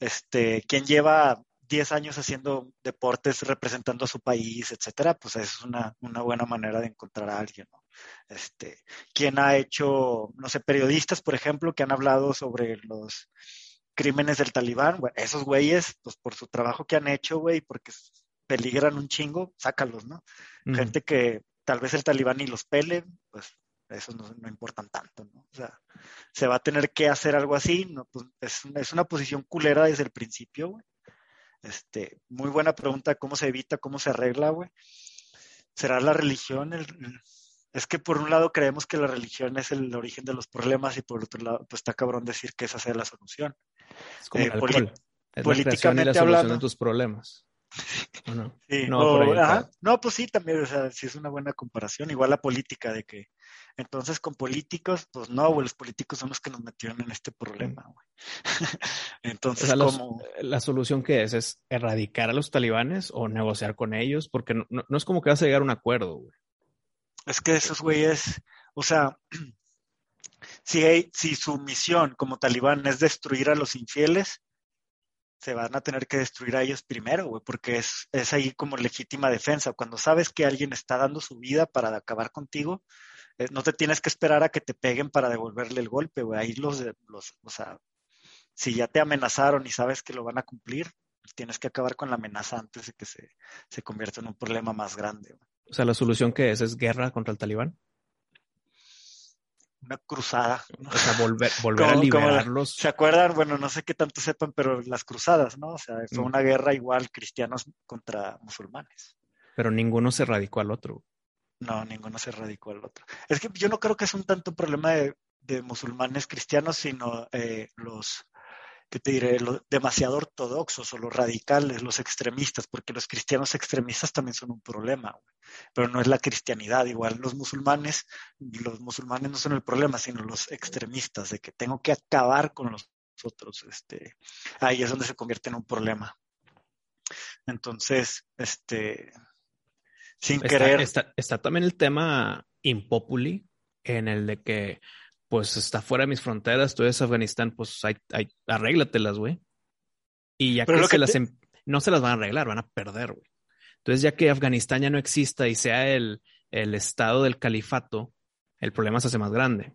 este, ¿quién lleva 10 años haciendo deportes representando a su país, etcétera? Pues es una, una buena manera de encontrar a alguien, ¿no? Este, ¿quién ha hecho, no sé, periodistas, por ejemplo, que han hablado sobre los crímenes del talibán? Bueno, esos güeyes, pues por su trabajo que han hecho, güey, porque peligran un chingo, sácalos, ¿no? Gente que tal vez el talibán ni los pele, pues esos no, no, importan tanto, ¿no? O sea, se va a tener que hacer algo así, ¿no? Pues es, es una posición culera desde el principio, güey. Este, muy buena pregunta, ¿cómo se evita, cómo se arregla, güey? ¿Será la religión? es que por un lado creemos que la religión es el origen de los problemas y por otro lado, pues está cabrón decir que esa sea la solución. Es como eh, políticamente la hablando, de tus problemas. no, pues sí, también, o sea, sí es una buena comparación. Igual la política de que, entonces con políticos, pues no, güey, los políticos son los que nos metieron en este problema, güey. entonces, La solución que es, es erradicar a los talibanes o negociar con ellos, porque no, no es como que vas a llegar a un acuerdo, güey. Es que esos güeyes, o sea, si, si su misión como talibán es destruir a los infieles, se van a tener que destruir a ellos primero, güey, porque es, es ahí como legítima defensa. Cuando sabes que alguien está dando su vida para acabar contigo, eh, no te tienes que esperar a que te peguen para devolverle el golpe, güey. Ahí los, los, o sea, si ya te amenazaron y sabes que lo van a cumplir, tienes que acabar con la amenaza antes de que se, se convierta en un problema más grande. Güey. O sea, la solución que es es guerra contra el talibán una cruzada. O sea, volver, volver a liberarlos. ¿Se acuerdan? Bueno, no sé qué tanto sepan, pero las cruzadas, ¿no? O sea, fue mm. una guerra igual cristianos contra musulmanes. Pero ninguno se radicó al otro. No, ninguno se radicó al otro. Es que yo no creo que es un tanto problema de, musulmanes cristianos, sino eh, los que te diré, los demasiado ortodoxos o los radicales, los extremistas, porque los cristianos extremistas también son un problema, pero no es la cristianidad, igual los musulmanes, los musulmanes no son el problema, sino los extremistas, de que tengo que acabar con los otros, este, ahí es donde se convierte en un problema. Entonces, este, sin querer. Está, está también el tema impopuli, en el de que pues está fuera de mis fronteras, tú eres Afganistán, pues hay, hay, arréglatelas, güey. Y ya que, se las em, no se las van a arreglar, van a perder, güey. Entonces, ya que Afganistán ya no exista y sea el, el estado del califato, el problema se hace más grande.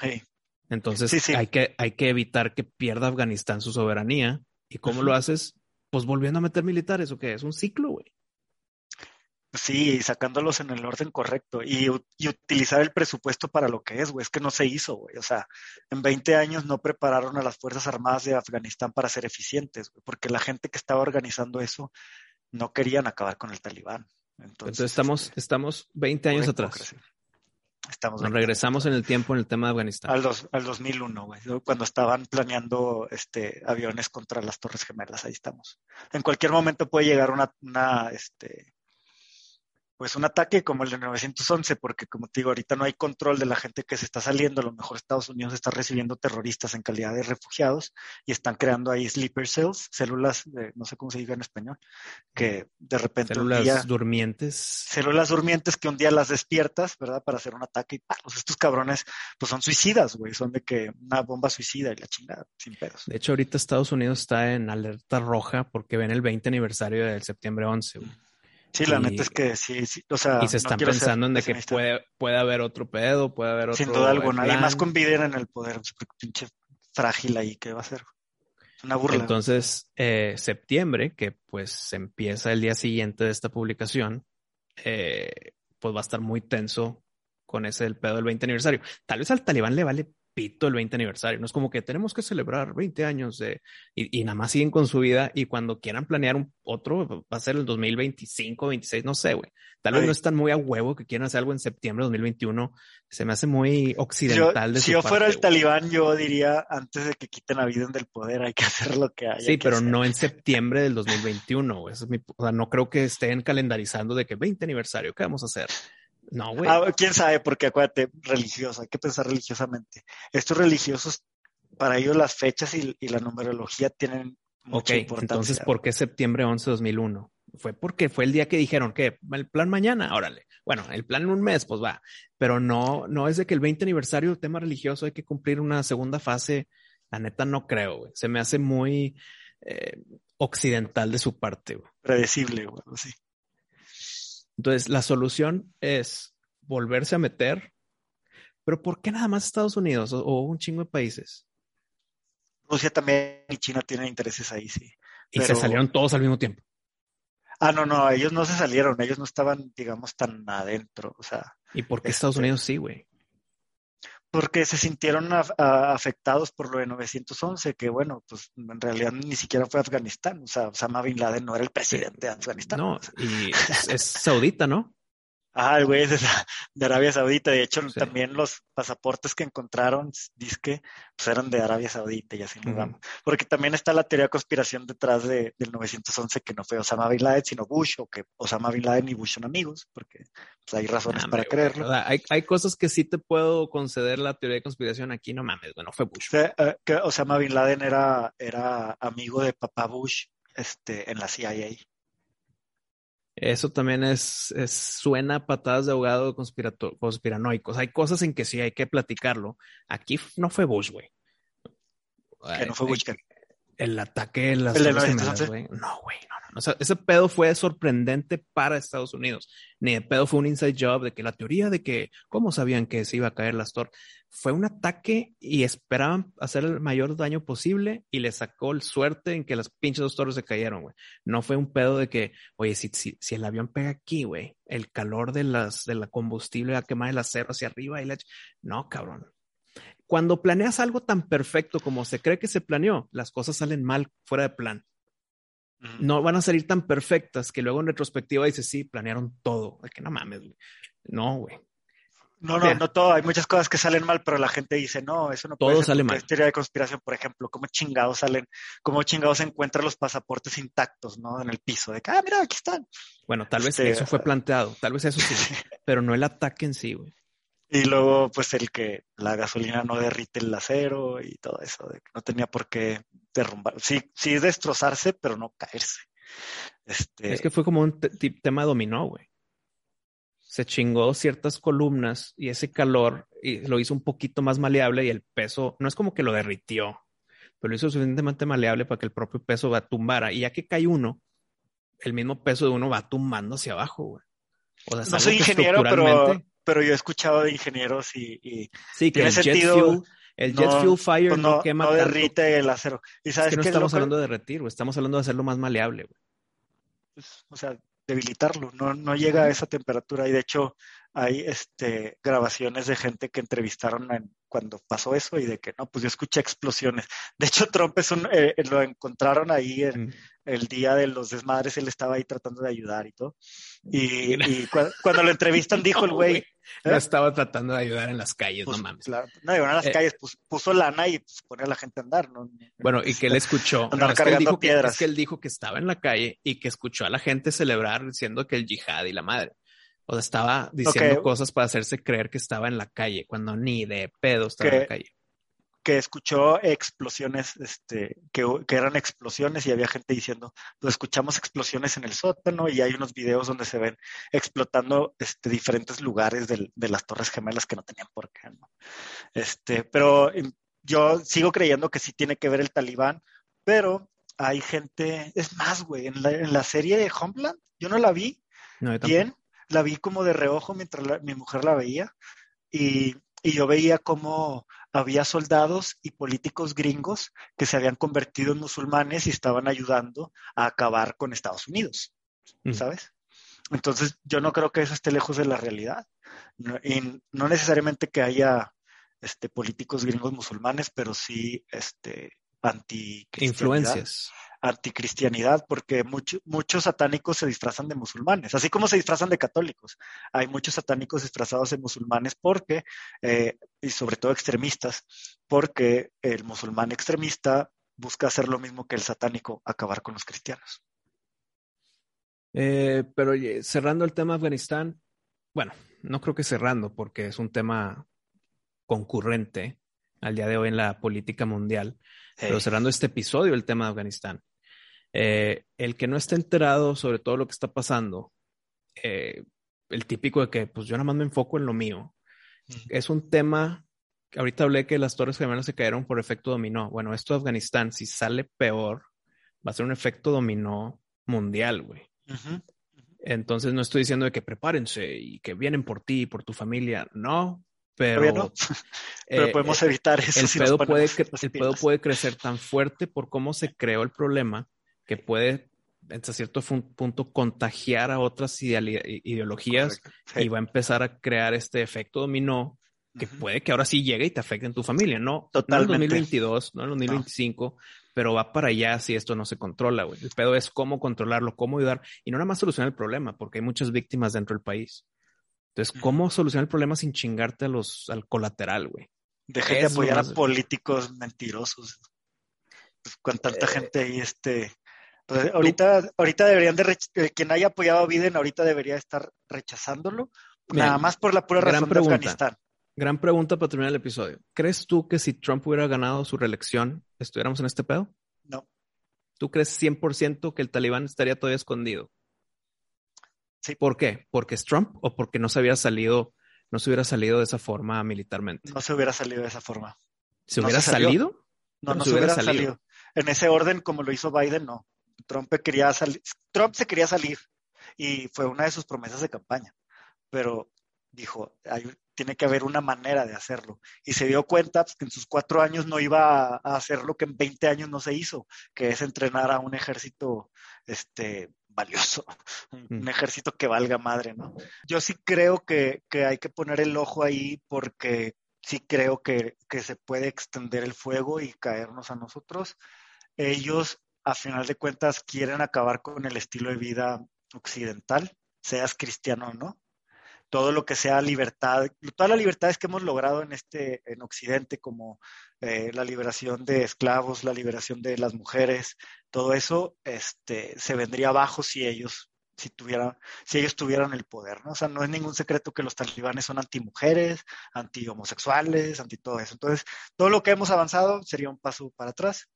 Sí. Entonces, Hay, que, hay que evitar que pierda Afganistán su soberanía. ¿Y cómo lo haces? Pues volviendo a meter militares, ¿o qué? Es un ciclo, güey. Sí, sacándolos en el orden correcto y, utilizar el presupuesto para lo que es, güey. Es que no se hizo, güey. O sea, en 20 años no prepararon a las Fuerzas Armadas de Afganistán para ser eficientes, güey, porque la gente que estaba organizando eso no querían acabar con el talibán. Entonces, estamos, este, estamos 20 años atrás. Estamos Nos regresamos en el tiempo en el tema de Afganistán. Al, dos, al 2001, güey, cuando estaban planeando este, aviones contra las Torres Gemelas. Ahí estamos. En cualquier momento puede llegar una, una este, pues un ataque como el de 911, porque como te digo, ahorita no hay control de la gente que se está saliendo, a lo mejor Estados Unidos está recibiendo terroristas en calidad de refugiados y están creando ahí sleeper cells, células, no sé cómo se diga en español, que de repente... Células durmientes. Células durmientes que un día las despiertas, ¿verdad? Para hacer un ataque y palos. Estos cabrones, pues son suicidas, güey, son de que una bomba suicida y la chingada, sin pedos. De hecho, ahorita Estados Unidos está en alerta roja porque ven el 20 aniversario del septiembre 11, güey. Sí, la neta es que sí, sí, o sea. Y se están pensando en de que puede, puede haber otro pedo, puede haber otro. Sin duda alguna, y más con Biden en el poder, pinche frágil ahí, ¿qué va a ser? Una burla. Entonces, eh, septiembre, que pues empieza el día siguiente de esta publicación, eh, pues va a estar muy tenso con ese del pedo del 20 aniversario. Tal vez al talibán le vale el 20 aniversario. No es como que tenemos que celebrar 20 años de, y, nada más siguen con su vida y cuando quieran planear un otro va a ser el 2025, 26, no sé, güey. Tal vez no están muy a huevo que quieran hacer algo en septiembre de 2021. Se me hace muy occidental. de si yo fuera el talibán, yo diría antes de que quiten a Biden del poder, hay que hacer lo que haya. Sí, pero no en septiembre del 2021. Eso es mi, o sea, no creo que estén calendarizando de que 20 aniversario, ¿qué vamos a hacer? No, güey. Ah, quién sabe, porque acuérdate, religioso, hay que pensar religiosamente. Estos religiosos, para ellos las fechas y, la numerología tienen mucha okay, Entonces, ¿por qué septiembre 11 2001? Fue porque fue el día que dijeron que el plan mañana, órale. Bueno, el plan en un mes, pues va. Pero no, no es de que el 20 aniversario, tema religioso, hay que cumplir una segunda fase. La neta no creo, güey. Se me hace muy eh, occidental de su parte, güey. Predecible, güey, sí. Entonces, la solución es volverse a meter, pero ¿por qué nada más Estados Unidos o, un chingo de países? Rusia también y China tienen intereses ahí, sí. Y se salieron todos al mismo tiempo. Ah, no, no, ellos no se salieron, ellos no estaban, digamos, tan adentro, o sea. ¿Y por qué Estados este Unidos sí, güey? Porque se sintieron afectados por lo de 911, que bueno, pues en realidad ni siquiera fue Afganistán, o sea, Osama Bin Laden no era el presidente de Afganistán. No, y es saudita, ¿no? Ah, el güey es de, Arabia Saudita. De hecho, también los pasaportes que encontraron, que pues eran de Arabia Saudita y así nos vamos. Porque también está la teoría de conspiración detrás de, del 911 que no fue Osama Bin Laden, sino Bush, o que Osama Bin Laden y Bush son amigos, porque pues, hay razones para creerlo. hay, hay, cosas que sí te puedo conceder la teoría de conspiración. Aquí no mames, bueno, fue Bush. Eh, que Osama Bin Laden era, era amigo de papá Bush este, en la CIA. Eso también es, es suena patadas de ahogado conspiranoicos. Hay cosas en que sí hay que platicarlo. Aquí no fue Bush, güey. Que no fue Bush. El ataque en las ¿El güey. No, güey, no, no. O sea, ese pedo fue sorprendente para Estados Unidos. Ni de pedo fue un inside job de que la teoría de que, ¿cómo sabían que se iba a caer las torres? Fue un ataque y esperaban hacer el mayor daño posible y le sacó el suerte en que las pinches dos torres se cayeron, güey. No fue un pedo de que, oye, si, si, si el avión pega aquí, güey, el calor de las, de la combustible va a quemar el acero hacia arriba y la... No, cabrón. Cuando planeas algo tan perfecto como se cree que se planeó, las cosas salen mal fuera de plan. No van a salir tan perfectas que luego en retrospectiva dices, sí, planearon todo. Es que no mames, güey. No, güey. No, no, no todo. Hay muchas cosas que salen mal, pero la gente dice, no, eso no todo puede sale mal. Teoría de conspiración, por ejemplo, cómo chingados salen, cómo chingados se encuentran los pasaportes intactos, ¿no? En el piso, de que, ah, mira, aquí están. Bueno, tal vez este, eso fue planteado, tal vez eso sí, pero no el ataque en sí, güey. Y luego, pues, el que la gasolina no derrite el acero y todo eso, de que no tenía por qué derrumbar. Sí, sí destrozarse, pero no caerse. Este... Es que fue como un tema dominó, güey. Se chingó ciertas columnas y ese calor y lo hizo un poquito más maleable y el peso, no es como que lo derritió, pero lo hizo suficientemente maleable para que el propio peso va tumbara. Y ya que cae uno, el mismo peso de uno va tumbando hacia abajo, güey. O sea, no soy ingeniero, pero pero yo he escuchado de ingenieros y, sí, que el sentido. Jet fuel, el jet fuel fire pues no, quema no derrite el acero. ¿Y sabes es que no estamos hablando de derretir, estamos hablando de hacerlo más maleable. Pues, o sea, debilitarlo, no, no llega a esa temperatura. Y de hecho hay este, grabaciones de gente que entrevistaron cuando pasó eso y de que no, pues yo escuché explosiones. De hecho, Trump es un, eh, lo encontraron ahí en, el día de los desmadres, él estaba ahí tratando de ayudar y todo. Y, cuando lo entrevistan dijo el güey... No ¿eh? estaba tratando de ayudar en las calles, no pues, mames. no, ayudar en las eh, calles, pues, puso lana y pues, pone a la gente a andar, ¿no? Bueno, y que él escuchó. Andar cargando piedras. es que él dijo que estaba en la calle y que escuchó a la gente celebrar diciendo que el yihad y la madre. O sea, estaba diciendo cosas para hacerse creer que estaba en la calle, cuando ni de pedo estaba en la calle. Que escuchó explosiones, este, que, que, eran explosiones y había gente diciendo, pues escuchamos explosiones en el sótano y hay unos videos donde se ven explotando este, diferentes lugares de, de las Torres Gemelas que no tenían por qué, ¿no? Este, pero yo sigo creyendo que sí tiene que ver el talibán, pero hay gente, es más, güey, en la, en la serie de Homeland, yo no la vi bien, la vi como de reojo mientras mi mujer la veía y, y yo veía cómo había soldados y políticos gringos que se habían convertido en musulmanes y estaban ayudando a acabar con Estados Unidos, mm. ¿sabes? Entonces, yo no creo que eso esté lejos de la realidad. y no necesariamente que haya este, políticos gringos musulmanes, pero sí este, anti influencias anticristianidad, porque muchos satánicos se disfrazan de musulmanes, así como se disfrazan de católicos. Hay muchos satánicos disfrazados de musulmanes porque, eh, y sobre todo extremistas, porque el musulmán extremista busca hacer lo mismo que el satánico, acabar con los cristianos. Eh, pero cerrando el tema de Afganistán, bueno, no creo que cerrando, porque es un tema concurrente al día de hoy en la política mundial. Pero cerrando este episodio, el tema de Afganistán. Eh, el que no esté enterado sobre todo lo que está pasando, eh, el típico de que pues yo nada más me enfoco en lo mío, es un tema ahorita hablé que las Torres Gemelas se cayeron por efecto dominó. Bueno, esto de Afganistán, si sale peor, va a ser un efecto dominó mundial, güey. Entonces no estoy diciendo de que prepárense y que vienen por ti y por tu familia. No, pero, pero podemos eh, evitar eso. El, pedo puede, el pedo puede crecer tan fuerte por cómo se creó el problema que puede hasta cierto punto contagiar a otras ideologías y va a empezar a crear este efecto dominó que puede que ahora sí llegue y te afecte en tu familia, ¿no? Totalmente. No en 2022, no en 2025, pero va para allá si esto no se controla, güey. El pedo es cómo controlarlo, cómo ayudar y no nada más solucionar el problema, porque hay muchas víctimas dentro del país. Entonces, ¿cómo solucionar el problema sin chingarte a los, al colateral, güey? Deja de apoyar a políticos mentirosos. Pues, con tanta eh, gente ahí, este. Ahorita, ahorita deberían de. Eh, quien haya apoyado a Biden, ahorita debería estar rechazándolo. nada más por la pura razón de Afganistán. Gran pregunta para terminar el episodio. ¿Crees tú que si Trump hubiera ganado su reelección, estuviéramos en este pedo? No. ¿Tú crees 100% que el talibán estaría todavía escondido? Sí. ¿Por qué? ¿Porque es Trump o porque no se hubiera salido, no se hubiera salido de esa forma militarmente? No se hubiera salido de esa forma. ¿Se hubiera salido? No, no se, hubiera, salido. En ese orden, como lo hizo Biden, no. Trump quería salir. Trump se quería salir y fue una de sus promesas de campaña. Pero dijo, tiene que haber una manera de hacerlo. Y se dio cuenta pues, que en sus cuatro años no iba a, hacer lo que en 20 años no se hizo, que es entrenar a un ejército este, valioso, un, mm. ejército que valga madre, ¿no? Yo sí creo que, hay que poner el ojo ahí porque sí creo que, que se puede extender el fuego y caernos a nosotros. Ellos, a final de cuentas, quieren acabar con el estilo de vida occidental, seas cristiano o no todo lo que sea libertad, todas las libertades que hemos logrado en este, en Occidente, como eh, la liberación de esclavos, la liberación de las mujeres, todo eso, este, se vendría abajo si ellos, si tuvieran, si ellos tuvieran el poder, ¿no? O sea, no es ningún secreto que los talibanes son antimujeres, anti-homosexuales, anti todo eso. Entonces, todo lo que hemos avanzado sería un paso para atrás.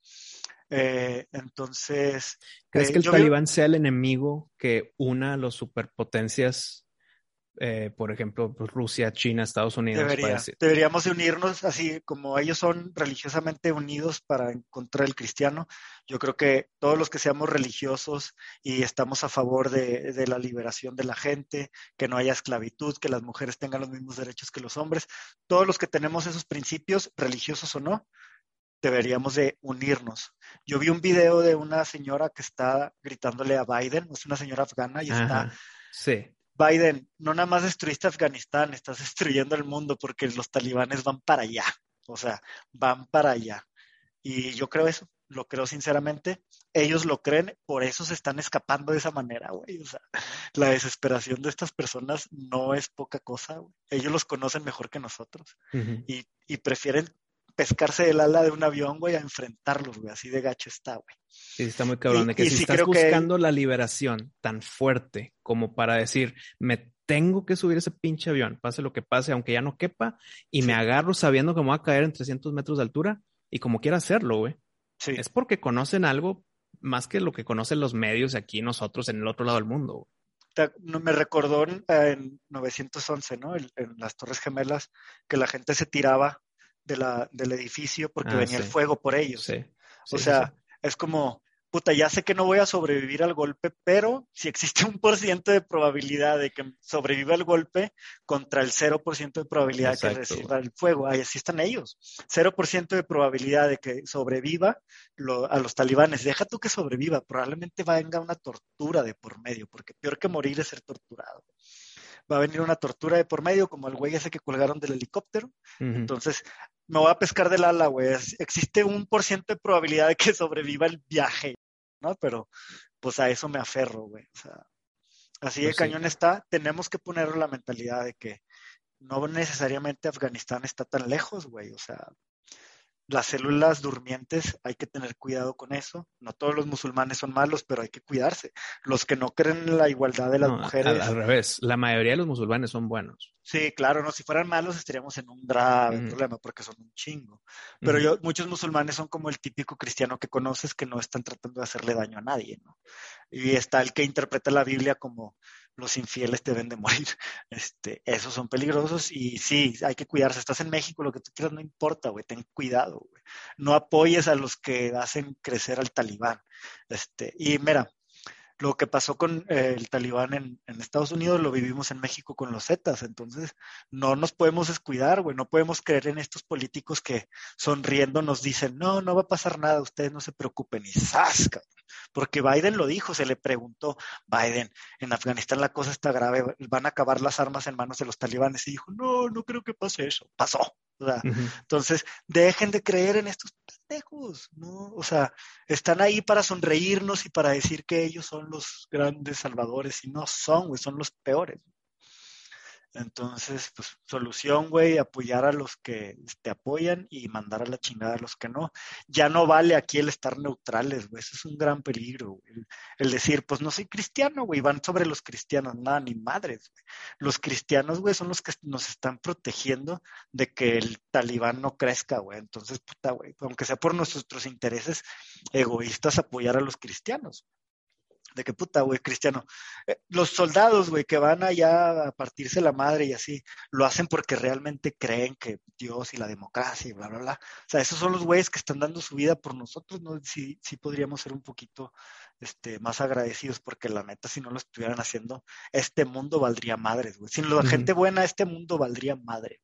Eh, entonces. ¿Crees eh, que el talibán sea el enemigo que una a las superpotencias eh, por ejemplo, pues, Rusia, China, Estados Unidos. deberíamos unirnos así como ellos son religiosamente unidos para encontrar el cristiano. Yo creo que todos los que seamos religiosos y estamos a favor de, de, la liberación de la gente, que no haya esclavitud, que las mujeres tengan los mismos derechos que los hombres, todos los que tenemos esos principios, religiosos o no, deberíamos de unirnos. Yo vi un video de una señora que está gritándole a Biden, es una señora afgana y está sí. Biden, no nada más destruiste Afganistán, estás destruyendo el mundo porque los talibanes van para allá. O sea, van para allá. Y yo creo eso, lo creo sinceramente. Ellos lo creen, por eso se están escapando de esa manera, güey. O sea, la desesperación de estas personas no es poca cosa, güey. Ellos los conocen mejor que nosotros y, y prefieren pescarse el ala de un avión, güey, a enfrentarlos, güey. Así de gacho está, güey. Sí, está muy cabrón. de que si estás buscando la liberación tan fuerte como para decir, me tengo que subir ese pinche avión, pase lo que pase, aunque ya no quepa, y me agarro sabiendo que me voy a caer en 300 metros de altura y como quiera hacerlo, güey. Sí. Es porque conocen algo más que lo que conocen los medios aquí nosotros en el otro lado del mundo. Me recordó en, 911, ¿no? En, las Torres Gemelas, que la gente se tiraba de la, del edificio porque ah, venía el fuego por ellos. Sí. o sea, es como, puta, ya sé que no voy a sobrevivir al golpe, pero si existe un por ciento de probabilidad de que sobreviva el golpe contra el 0% de probabilidad de que reciba el fuego, ahí así están ellos. 0% de probabilidad de que sobreviva a los talibanes. Deja tú que sobreviva, probablemente venga una tortura de por medio, porque peor que morir es ser torturado va a venir una tortura de por medio, como el güey ese que colgaron del helicóptero. Entonces, me voy a pescar del ala, güey. Existe un por ciento de probabilidad de que sobreviva el viaje. ¿no? Pero pues a eso me aferro, güey. O sea, así de pues cañón está. Tenemos que poner la mentalidad de que no necesariamente Afganistán está tan lejos, güey. O sea, las células durmientes, hay que tener cuidado con eso. No todos los musulmanes son malos, pero hay que cuidarse. Los que no creen en la igualdad de las mujeres. Al, revés, la mayoría de los musulmanes son buenos. Sí, claro, no, si fueran malos estaríamos en un grave problema porque son un chingo. Pero yo, muchos musulmanes son como el típico cristiano que conoces que no están tratando de hacerle daño a nadie, ¿no? Y está el que interpreta la Biblia como los infieles deben de morir. Este, esos son peligrosos y sí, hay que cuidarse. Estás en México, lo que tú quieras no importa, güey, ten cuidado, güey. No apoyes a los que hacen crecer al talibán. Este, y mira, lo que pasó con eh, el talibán en, Estados Unidos lo vivimos en México con los Zetas, entonces no nos podemos descuidar, güey, no podemos creer en estos políticos que sonriendo nos dicen, no, no va a pasar nada, ustedes no se preocupen, y ¡zasca! Porque Biden lo dijo, se le preguntó, Biden, en Afganistán la cosa está grave, van a acabar las armas en manos de los talibanes, y dijo, no, no creo que pase eso, pasó. Entonces, dejen de creer en estos pendejos, ¿no? O sea, están ahí para sonreírnos y para decir que ellos son los grandes salvadores y no son, güey, son los peores. Entonces, pues solución, güey, apoyar a los que te apoyan y mandar a la chingada a los que no. Ya no vale aquí el estar neutrales, güey, eso es un gran peligro. El, el, decir, pues no soy cristiano, güey, van sobre los cristianos, nada, ni madres, güey. Los cristianos, güey, son los que nos están protegiendo de que el talibán no crezca, güey. Entonces, puta, güey, aunque sea por nuestros intereses egoístas, apoyar a los cristianos de que puta, güey, cristiano. Eh, los soldados, güey, que van allá a partirse la madre y así, lo hacen porque realmente creen que Dios y la democracia y bla, bla, bla. O sea, esos son los güeyes que están dando su vida por nosotros, ¿no? Sí, sí podríamos ser un poquito este, más agradecidos porque la neta, si no lo estuvieran haciendo, este mundo valdría madres, güey. Sin la gente buena, este mundo valdría madre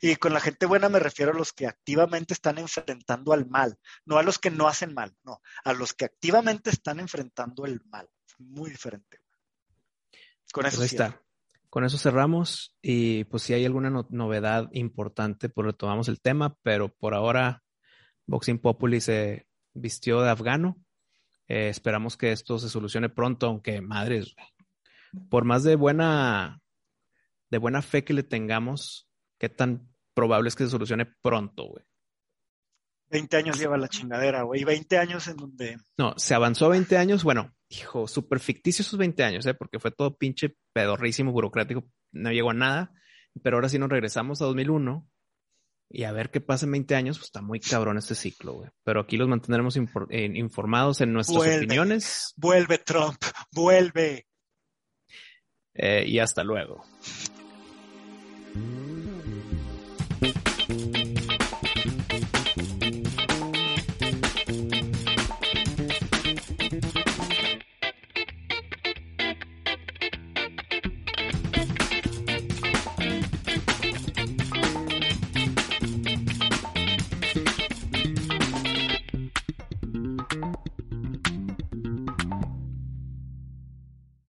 y con la gente buena me refiero a los que activamente están enfrentando al mal, no a los que no hacen mal, no, a los que activamente están enfrentando el mal. muy diferente. Con eso pues está. Con eso cerramos y pues si hay alguna novedad importante, pues retomamos el tema, pero por ahora Boxing Populi se vistió de afgano. Eh, esperamos que esto se solucione pronto, aunque madres, por más de buena de buena fe que le tengamos, ¿qué tan probable es que se solucione pronto, güey? 20 años lleva la chingadera, güey. 20 años en donde. No, se avanzó 20 años. Bueno, hijo, súper ficticio esos 20 años, ¿eh? Porque fue todo pinche pedorrísimo, burocrático. No llegó a nada. Pero ahora sí nos regresamos a 2001 y a ver qué pasa en 20 años. Pues está muy cabrón este ciclo, güey. Pero aquí los mantendremos informados en nuestras opiniones. Vuelve, Trump. Vuelve. Eh, y hasta luego. Mm-hmm.